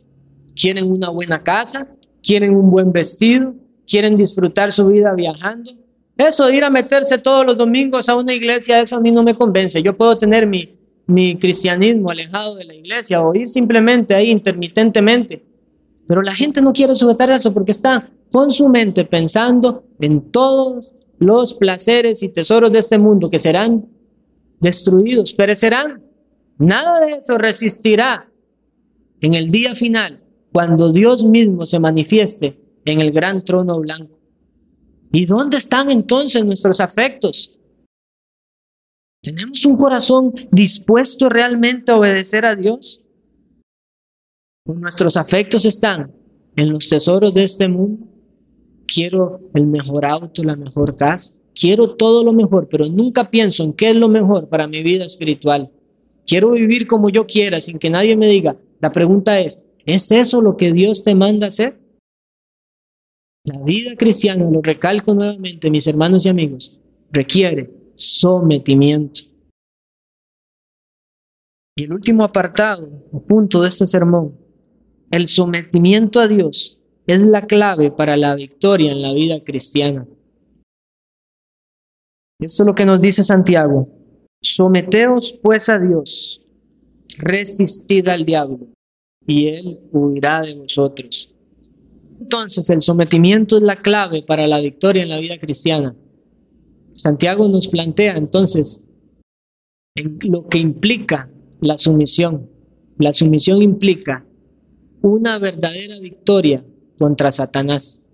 quieren una buena casa, quieren un buen vestido, quieren disfrutar su vida viajando. Eso ir a meterse todos los domingos a una iglesia, eso a mí no me convence. Yo puedo tener mi, mi cristianismo alejado de la iglesia o ir simplemente ahí intermitentemente. Pero la gente no quiere sujetar eso porque está con su mente pensando en todos los placeres y tesoros de este mundo que serán destruidos, perecerán. Nada de eso resistirá en el día final, cuando Dios mismo se manifieste en el gran trono blanco. ¿Y dónde están entonces nuestros afectos? ¿Tenemos un corazón dispuesto realmente a obedecer a Dios? nuestros afectos están en los tesoros de este mundo? Quiero el mejor auto, la mejor casa, quiero todo lo mejor, pero nunca pienso en qué es lo mejor para mi vida espiritual. Quiero vivir como yo quiera, sin que nadie me diga. La pregunta es, ¿es eso lo que Dios te manda hacer? La vida cristiana, lo recalco nuevamente, mis hermanos y amigos, requiere sometimiento. Y el último apartado, o punto de este sermón, el sometimiento a Dios es la clave para la victoria en la vida cristiana. Esto es lo que nos dice Santiago. Someteos pues a Dios, resistid al diablo, y él huirá de vosotros. Entonces el sometimiento es la clave para la victoria en la vida cristiana. Santiago nos plantea entonces en lo que implica la sumisión. La sumisión implica una verdadera victoria contra Satanás.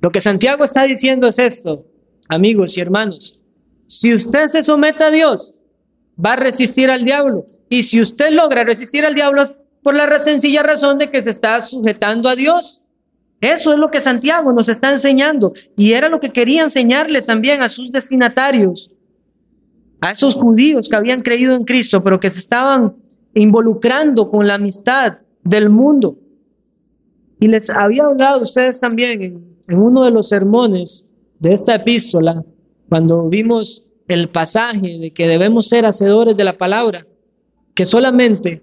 Lo que Santiago está diciendo es esto, amigos y hermanos. Si usted se somete a Dios, va a resistir al diablo. Y si usted logra resistir al diablo por la sencilla razón de que se está sujetando a Dios. Eso es lo que Santiago nos está enseñando. Y era lo que quería enseñarle también a sus destinatarios, a esos judíos que habían creído en Cristo, pero que se estaban involucrando con la amistad del mundo. Y les había hablado a ustedes también en, uno de los sermones de esta epístola, cuando vimos el pasaje de que debemos ser hacedores de la palabra, que solamente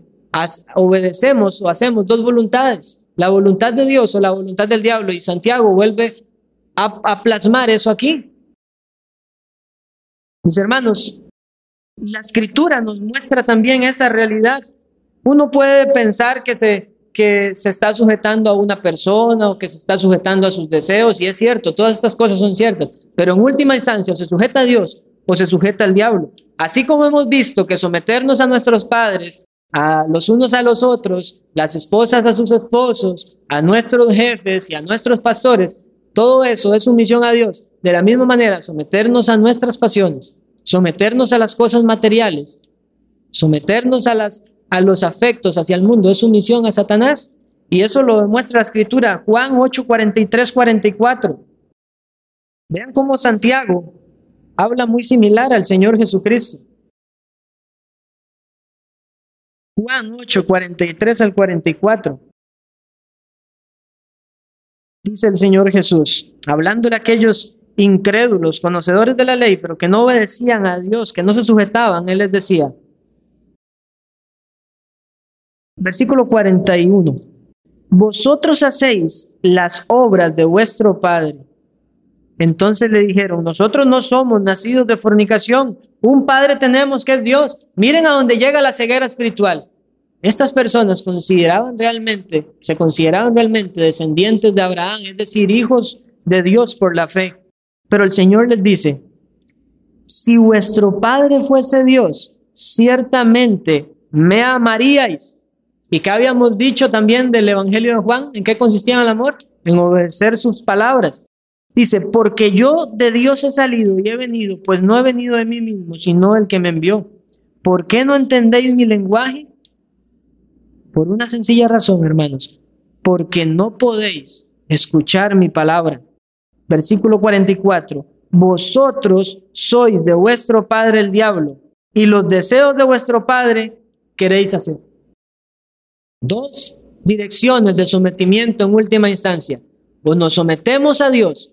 obedecemos o hacemos dos voluntades, la voluntad de Dios o la voluntad del diablo. Y Santiago vuelve a, a plasmar eso aquí. Mis hermanos, la escritura nos muestra también esa realidad. Uno puede pensar que se, que se está sujetando a una persona o que se está sujetando a sus deseos, y es cierto, todas estas cosas son ciertas, pero en última instancia o se sujeta a Dios o se sujeta al diablo. Así como hemos visto que someternos a nuestros padres, a los unos a los otros, las esposas a sus esposos, a nuestros jefes y a nuestros pastores, todo eso es sumisión a Dios. De la misma manera, someternos a nuestras pasiones, someternos a las cosas materiales, someternos a, las, a los afectos hacia el mundo, es sumisión a Satanás. Y eso lo demuestra la escritura, Juan 8, 43, 44. Vean cómo Santiago habla muy similar al Señor Jesucristo. Juan 8, 43 al 44. Dice el Señor Jesús, hablando de aquellos incrédulos, conocedores de la ley, pero que no obedecían a Dios, que no se sujetaban, Él les decía, versículo 41, vosotros hacéis las obras de vuestro Padre. Entonces le dijeron, nosotros no somos nacidos de fornicación, un Padre tenemos que es Dios. Miren a dónde llega la ceguera espiritual. Estas personas consideraban realmente, se consideraban realmente descendientes de Abraham, es decir, hijos de Dios por la fe. Pero el Señor les dice, si vuestro Padre fuese Dios, ciertamente me amaríais. ¿Y qué habíamos dicho también del Evangelio de Juan? ¿En qué consistía el amor? En obedecer sus palabras. Dice, porque yo de Dios he salido y he venido, pues no he venido de mí mismo, sino del que me envió. ¿Por qué no entendéis mi lenguaje? Por una sencilla razón, hermanos, porque no podéis escuchar mi palabra. Versículo 44. Vosotros sois de vuestro padre el diablo, y los deseos de vuestro padre queréis hacer. Dos direcciones de sometimiento en última instancia. O nos sometemos a Dios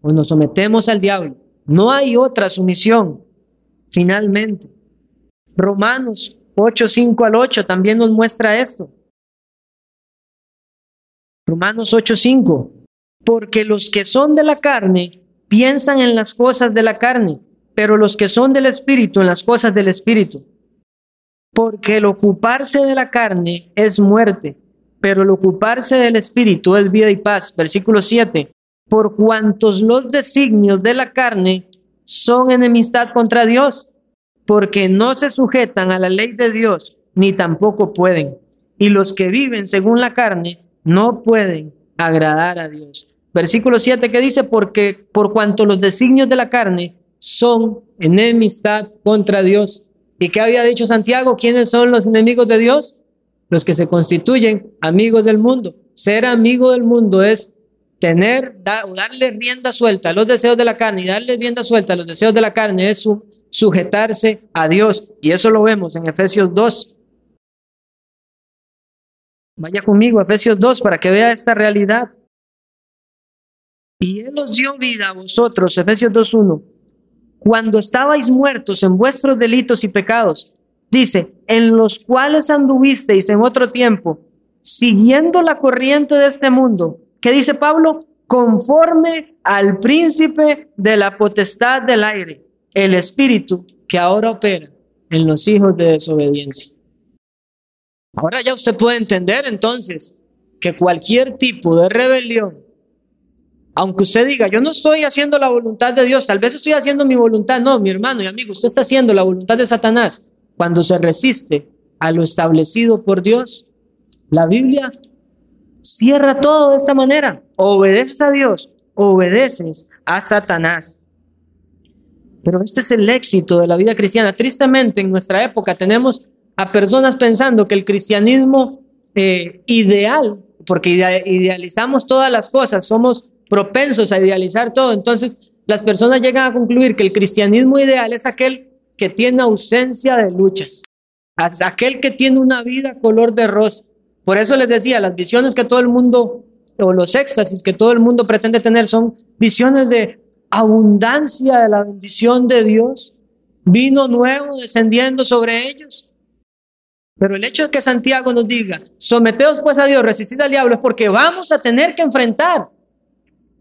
o nos sometemos al diablo. No hay otra sumisión. Finalmente, Romanos 8, 5 al 8 también nos muestra esto. Romanos 8, 5. Porque los que son de la carne piensan en las cosas de la carne, pero los que son del Espíritu en las cosas del Espíritu. Porque el ocuparse de la carne es muerte, pero el ocuparse del Espíritu es vida y paz. Versículo 7. Por cuantos los designios de la carne son enemistad contra Dios, porque no se sujetan a la ley de Dios, ni tampoco pueden. Y los que viven según la carne no pueden agradar a Dios. Versículo 7 que dice, porque por cuanto los designios de la carne son enemistad contra Dios. ¿Y qué había dicho Santiago? ¿Quiénes son los enemigos de Dios? Los que se constituyen amigos del mundo. Ser amigo del mundo es tener, darle rienda suelta a los deseos de la carne y darle rienda suelta a los deseos de la carne es su, sujetarse a Dios. Y eso lo vemos en Efesios 2. Vaya conmigo, Efesios 2, para que vea esta realidad. Y Él os dio vida a vosotros, Efesios 2.1, cuando estabais muertos en vuestros delitos y pecados. Dice, en los cuales anduvisteis en otro tiempo, siguiendo la corriente de este mundo. ¿Qué dice Pablo? Conforme al príncipe de la potestad del aire, el espíritu que ahora opera en los hijos de desobediencia. Ahora ya usted puede entender entonces que cualquier tipo de rebelión, aunque usted diga, yo no estoy haciendo la voluntad de Dios, tal vez estoy haciendo mi voluntad, no, mi hermano y amigo, usted está haciendo la voluntad de Satanás cuando se resiste a lo establecido por Dios. La Biblia cierra todo de esta manera. Obedeces a Dios, obedeces a Satanás. Pero este es el éxito de la vida cristiana. Tristemente, en nuestra época tenemos a personas pensando que el cristianismo eh, ideal, porque idealizamos todas las cosas, somos propensos a idealizar todo, entonces las personas llegan a concluir que el cristianismo ideal es aquel que tiene ausencia de luchas, aquel que tiene una vida color de rosa. Por eso les decía, las visiones que todo el mundo, o los éxtasis que todo el mundo pretende tener son visiones de abundancia de la bendición de Dios, vino nuevo descendiendo sobre ellos. Pero el hecho de que Santiago nos diga, someteos pues a Dios, resistid al diablo, es porque vamos a tener que enfrentar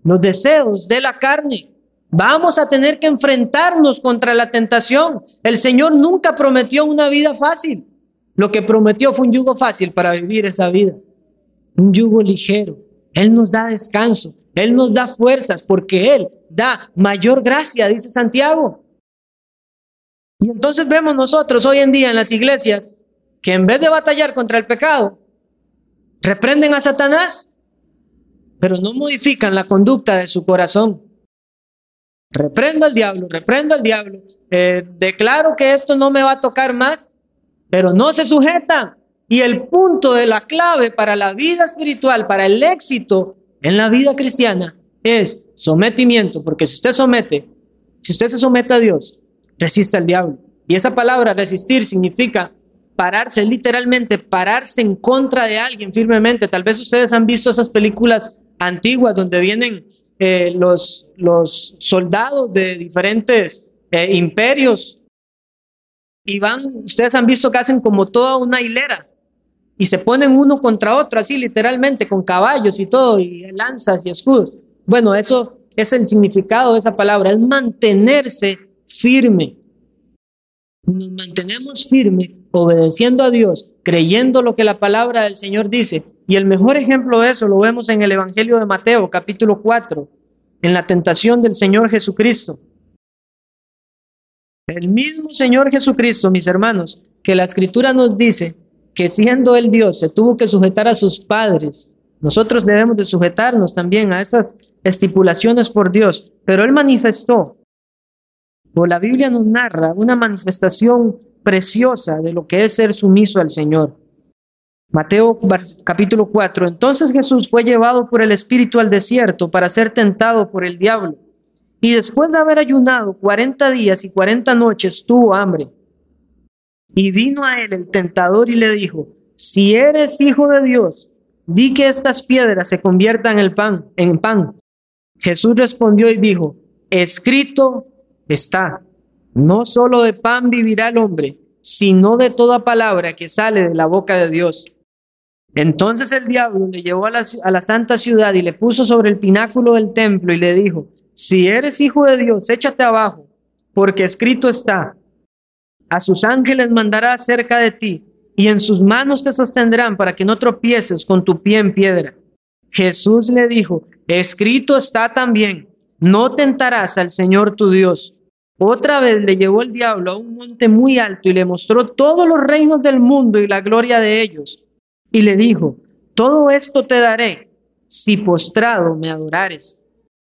los deseos de la carne. Vamos a tener que enfrentarnos contra la tentación. El Señor nunca prometió una vida fácil. Lo que prometió fue un yugo fácil para vivir esa vida. Un yugo ligero. Él nos da descanso. Él nos da fuerzas porque Él da mayor gracia, dice Santiago. Y entonces vemos nosotros hoy en día en las iglesias que en vez de batallar contra el pecado, reprenden a Satanás, pero no modifican la conducta de su corazón. Reprendo al diablo, reprendo al diablo, eh, declaro que esto no me va a tocar más, pero no se sujeta. Y el punto de la clave para la vida espiritual, para el éxito en la vida cristiana, es sometimiento, porque si usted somete, si usted se somete a Dios, resiste al diablo. Y esa palabra resistir significa pararse, literalmente pararse en contra de alguien firmemente. Tal vez ustedes han visto esas películas antiguas donde vienen eh, los, los soldados de diferentes eh, imperios y van, ustedes han visto que hacen como toda una hilera y se ponen uno contra otro, así literalmente, con caballos y todo, y lanzas y escudos. Bueno, eso es el significado de esa palabra, es mantenerse firme. Nos mantenemos firme obedeciendo a Dios, creyendo lo que la palabra del Señor dice. Y el mejor ejemplo de eso lo vemos en el Evangelio de Mateo, capítulo 4, en la tentación del Señor Jesucristo. El mismo Señor Jesucristo, mis hermanos, que la escritura nos dice que siendo el Dios se tuvo que sujetar a sus padres, nosotros debemos de sujetarnos también a esas estipulaciones por Dios, pero Él manifestó, o la Biblia nos narra una manifestación preciosa de lo que es ser sumiso al Señor. Mateo capítulo 4. Entonces Jesús fue llevado por el Espíritu al desierto para ser tentado por el diablo. Y después de haber ayunado cuarenta días y cuarenta noches, tuvo hambre. Y vino a él el tentador y le dijo, si eres hijo de Dios, di que estas piedras se conviertan en pan, en pan. Jesús respondió y dijo, escrito está, no solo de pan vivirá el hombre, sino de toda palabra que sale de la boca de Dios. Entonces el diablo le llevó a la, a la, santa ciudad y le puso sobre el pináculo del templo y le dijo, si eres hijo de Dios, échate abajo, porque escrito está, a sus ángeles mandará cerca de ti, y en sus manos te sostendrán para que no tropieces con tu pie en piedra. Jesús le dijo, escrito está también, no tentarás al Señor tu Dios. Otra vez le llevó el diablo a un monte muy alto y le mostró todos los reinos del mundo y la gloria de ellos. Y le dijo, todo esto te daré si postrado me adorares.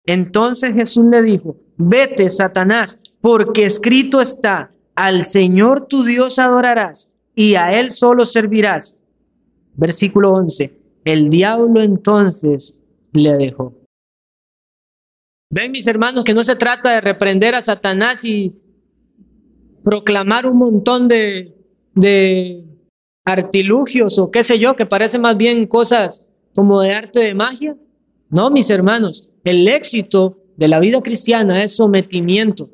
Entonces Jesús le dijo, vete, Satanás, porque escrito está, al Señor tu Dios adorarás y a Él solo servirás. Versículo 11, el diablo entonces le dejó. Ven mis hermanos que no se trata de reprender a Satanás y proclamar un montón de, de artilugios o qué sé yo, que parece más bien cosas como de arte de magia. No, mis hermanos, el éxito de la vida cristiana es sometimiento.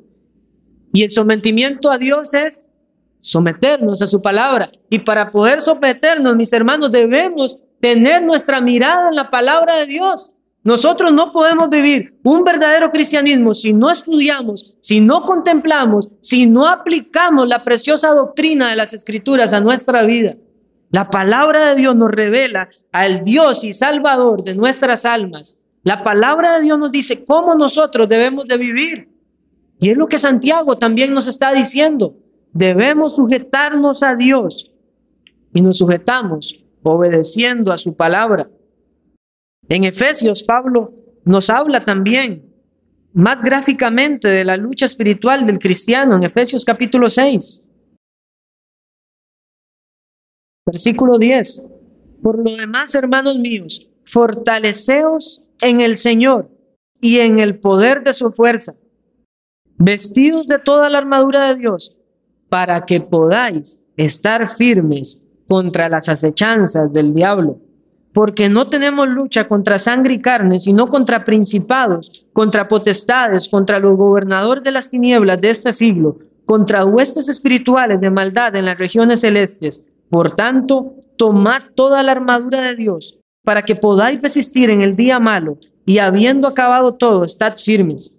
Y el sometimiento a Dios es someternos a su palabra. Y para poder someternos, mis hermanos, debemos tener nuestra mirada en la palabra de Dios. Nosotros no podemos vivir un verdadero cristianismo si no estudiamos, si no contemplamos, si no aplicamos la preciosa doctrina de las escrituras a nuestra vida. La palabra de Dios nos revela al Dios y Salvador de nuestras almas. La palabra de Dios nos dice cómo nosotros debemos de vivir. Y es lo que Santiago también nos está diciendo. Debemos sujetarnos a Dios y nos sujetamos obedeciendo a su palabra. En Efesios, Pablo nos habla también más gráficamente de la lucha espiritual del cristiano en Efesios capítulo 6. Versículo 10. Por lo demás, hermanos míos, fortaleceos en el Señor y en el poder de su fuerza, vestidos de toda la armadura de Dios, para que podáis estar firmes contra las acechanzas del diablo porque no tenemos lucha contra sangre y carne, sino contra principados, contra potestades, contra los gobernadores de las tinieblas de este siglo, contra huestes espirituales de maldad en las regiones celestes. Por tanto, tomad toda la armadura de Dios para que podáis resistir en el día malo y habiendo acabado todo, estad firmes.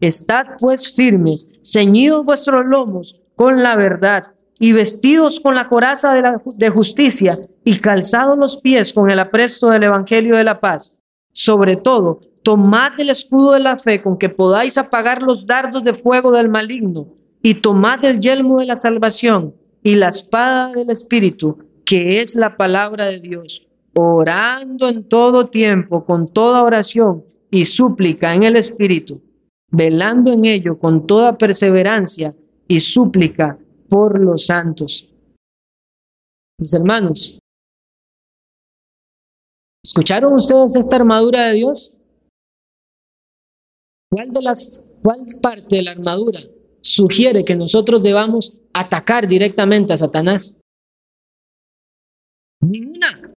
Estad pues firmes, ceñidos vuestros lomos con la verdad y vestidos con la coraza de, de justicia y calzados los pies con el apresto del Evangelio de la paz. Sobre todo, tomad el escudo de la fe con que podáis apagar los dardos de fuego del maligno y tomad el yelmo de la salvación y la espada del Espíritu, que es la palabra de Dios, orando en todo tiempo con toda oración y súplica en el Espíritu, velando en ello con toda perseverancia y súplica por los santos. Mis hermanos, ¿escucharon ustedes esta armadura de Dios? ¿Cuál, de las, ¿Cuál parte de la armadura sugiere que nosotros debamos atacar directamente a Satanás? Ninguna.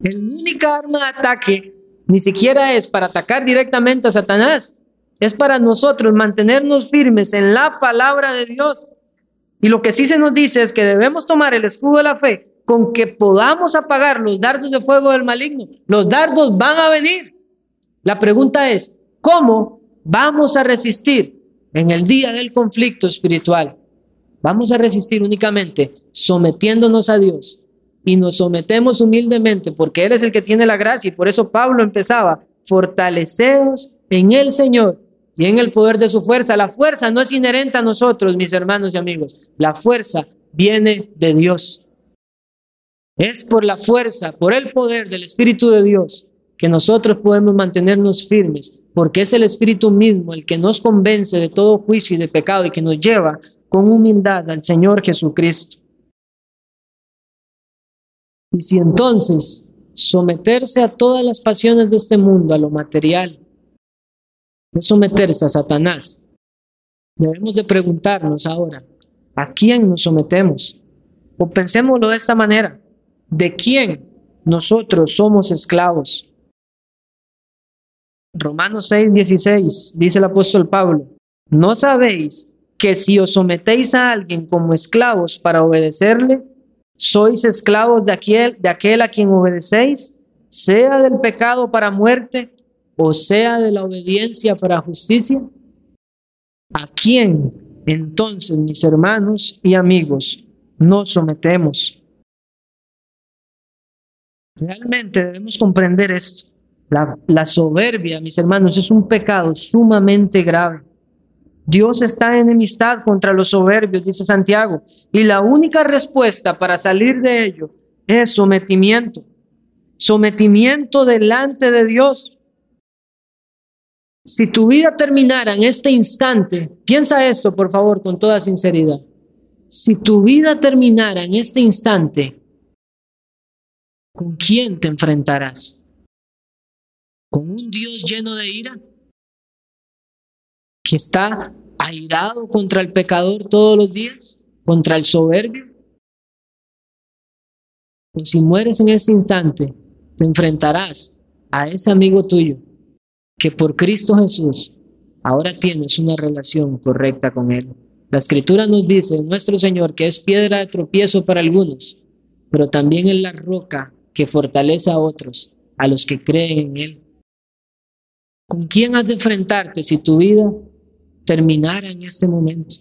El única arma de ataque ni siquiera es para atacar directamente a Satanás. Es para nosotros mantenernos firmes en la palabra de Dios. Y lo que sí se nos dice es que debemos tomar el escudo de la fe con que podamos apagar los dardos de fuego del maligno. Los dardos van a venir. La pregunta es, ¿cómo vamos a resistir en el día del conflicto espiritual? Vamos a resistir únicamente sometiéndonos a Dios y nos sometemos humildemente porque Él es el que tiene la gracia y por eso Pablo empezaba, fortaleceos en el Señor y en el poder de su fuerza. La fuerza no es inherente a nosotros, mis hermanos y amigos. La fuerza viene de Dios. Es por la fuerza, por el poder del Espíritu de Dios que nosotros podemos mantenernos firmes, porque es el Espíritu mismo el que nos convence de todo juicio y de pecado y que nos lleva con humildad al Señor Jesucristo. Y si entonces someterse a todas las pasiones de este mundo, a lo material, es someterse a Satanás. Debemos de preguntarnos ahora, ¿a quién nos sometemos? O pensémoslo de esta manera, ¿de quién nosotros somos esclavos? Romanos 6, 16, dice el apóstol Pablo, ¿no sabéis que si os sometéis a alguien como esclavos para obedecerle, sois esclavos de aquel, de aquel a quien obedecéis, sea del pecado para muerte o sea de la obediencia para justicia? ¿A quién entonces, mis hermanos y amigos, nos sometemos? Realmente debemos comprender esto. La, la, soberbia, mis hermanos, es un pecado sumamente grave. Dios está en enemistad contra los soberbios, dice Santiago, y la única respuesta para salir de ello es sometimiento. Sometimiento delante de Dios. Si tu vida terminara en este instante, piensa esto por favor con toda sinceridad. Si tu vida terminara en este instante, ¿con quién te enfrentarás? ¿Con un Dios lleno de ira? ¿Que está airado contra el pecador todos los días? ¿Contra el soberbio? O si mueres en este instante, te enfrentarás a ese amigo tuyo que por Cristo Jesús ahora tienes una relación correcta con Él. La escritura nos dice, nuestro Señor, que es piedra de tropiezo para algunos, pero también es la roca que fortalece a otros, a los que creen en Él. ¿Con quién has de enfrentarte si tu vida terminara en este momento?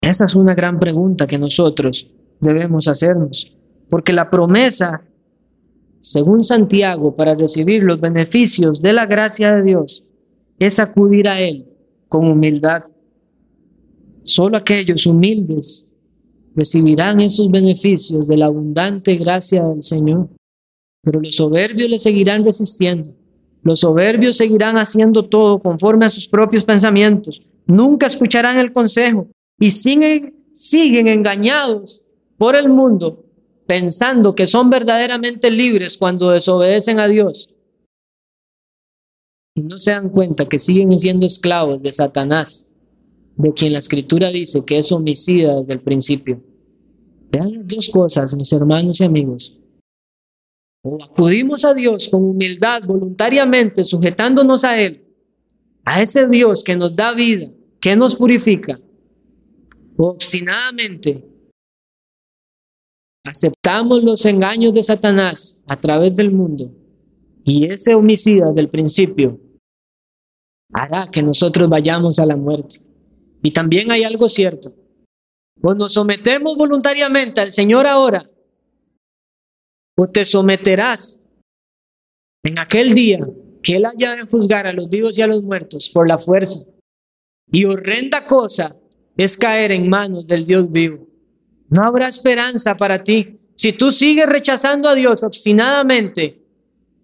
Esa es una gran pregunta que nosotros debemos hacernos, porque la promesa según Santiago, para recibir los beneficios de la gracia de Dios, es acudir a Él con humildad. Solo aquellos humildes recibirán esos beneficios de la abundante gracia del Señor. Pero los soberbios le seguirán resistiendo. Los soberbios seguirán haciendo todo conforme a sus propios pensamientos. Nunca escucharán el consejo y siguen, engañados por el mundo pensando que son verdaderamente libres cuando desobedecen a Dios no se dan cuenta que siguen siendo esclavos de Satanás, de quien la escritura dice que es homicida desde el principio. Vean las dos cosas, mis hermanos y amigos. O acudimos a Dios con humildad, voluntariamente, sujetándonos a Él, a ese Dios que nos da vida, que nos purifica, obstinadamente aceptamos los engaños de Satanás a través del mundo y ese homicida del principio hará que nosotros vayamos a la muerte. Y también hay algo cierto. O nos sometemos voluntariamente al Señor ahora, o te someterás en aquel día que Él haya de juzgar a los vivos y a los muertos por la fuerza. Y horrenda cosa es caer en manos del Dios vivo. No habrá esperanza para ti. Si tú sigues rechazando a Dios obstinadamente,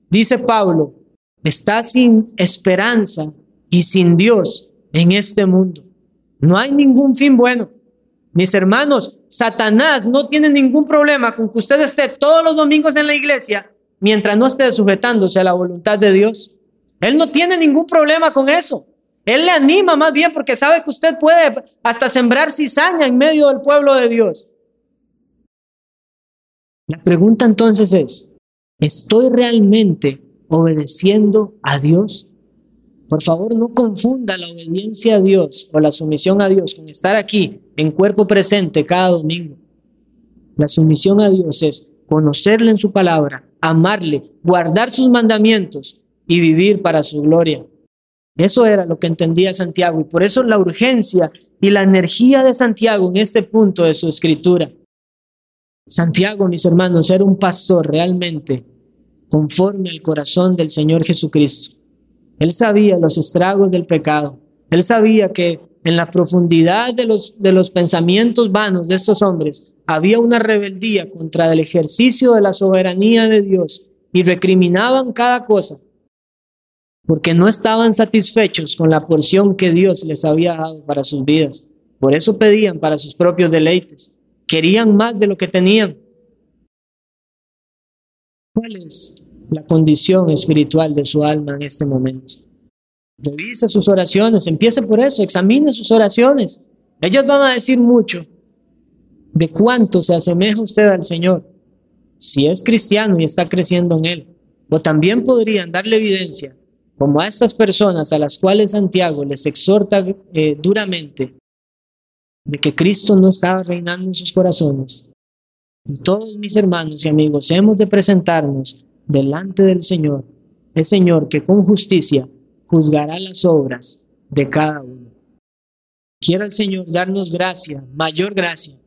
dice Pablo, estás sin esperanza y sin Dios en este mundo. No hay ningún fin bueno. Mis hermanos, Satanás no tiene ningún problema con que usted esté todos los domingos en la iglesia mientras no esté sujetándose a la voluntad de Dios. Él no tiene ningún problema con eso. Él le anima más bien porque sabe que usted puede hasta sembrar cizaña en medio del pueblo de Dios. La pregunta entonces es, ¿estoy realmente obedeciendo a Dios? Por favor, no confunda la obediencia a Dios o la sumisión a Dios con estar aquí en cuerpo presente cada domingo. La sumisión a Dios es conocerle en su palabra, amarle, guardar sus mandamientos y vivir para su gloria. Eso era lo que entendía Santiago y por eso la urgencia y la energía de Santiago en este punto de su escritura. Santiago, mis hermanos, era un pastor realmente conforme al corazón del Señor Jesucristo. Él sabía los estragos del pecado. Él sabía que en la profundidad de los, de los pensamientos vanos de estos hombres había una rebeldía contra el ejercicio de la soberanía de Dios y recriminaban cada cosa porque no estaban satisfechos con la porción que Dios les había dado para sus vidas. Por eso pedían para sus propios deleites. Querían más de lo que tenían. ¿Cuál es la condición espiritual de su alma en este momento. Revisa sus oraciones, empiece por eso, examine sus oraciones. Ellas van a decir mucho de cuánto se asemeja usted al Señor, si es cristiano y está creciendo en Él. O también podrían darle evidencia, como a estas personas a las cuales Santiago les exhorta eh, duramente, de que Cristo no estaba reinando en sus corazones. Y todos mis hermanos y amigos hemos de presentarnos delante del Señor, el Señor que con justicia juzgará las obras de cada uno. Quiera el Señor darnos gracia, mayor gracia,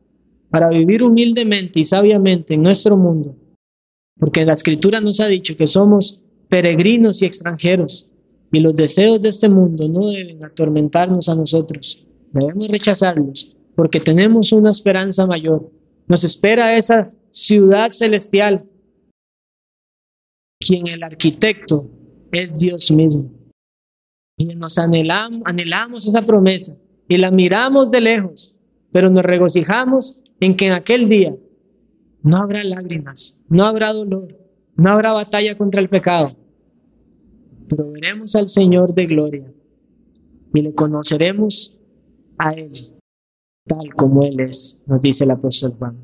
para vivir humildemente y sabiamente en nuestro mundo, porque la Escritura nos ha dicho que somos peregrinos y extranjeros, y los deseos de este mundo no deben atormentarnos a nosotros, debemos rechazarlos, porque tenemos una esperanza mayor. Nos espera esa ciudad celestial quien el arquitecto es Dios mismo. Y nos anhelamos, esa promesa y la miramos de lejos, pero nos regocijamos en que en aquel día no habrá lágrimas, no habrá dolor, no habrá batalla contra el pecado, pero veremos al Señor de gloria y le conoceremos a Él tal como Él es, nos dice el apóstol Juan.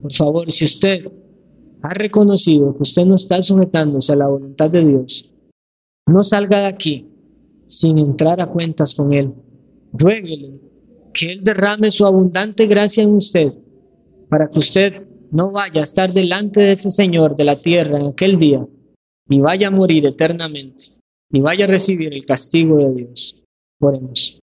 Por favor, si usted ha reconocido que usted no está sujetándose a la voluntad de Dios, no salga de aquí sin entrar a cuentas con Él. Ruéguele que Él derrame su abundante gracia en usted para que usted no vaya a estar delante de ese Señor de la tierra en aquel día y vaya a morir eternamente y vaya a recibir el castigo de Dios. Oremos.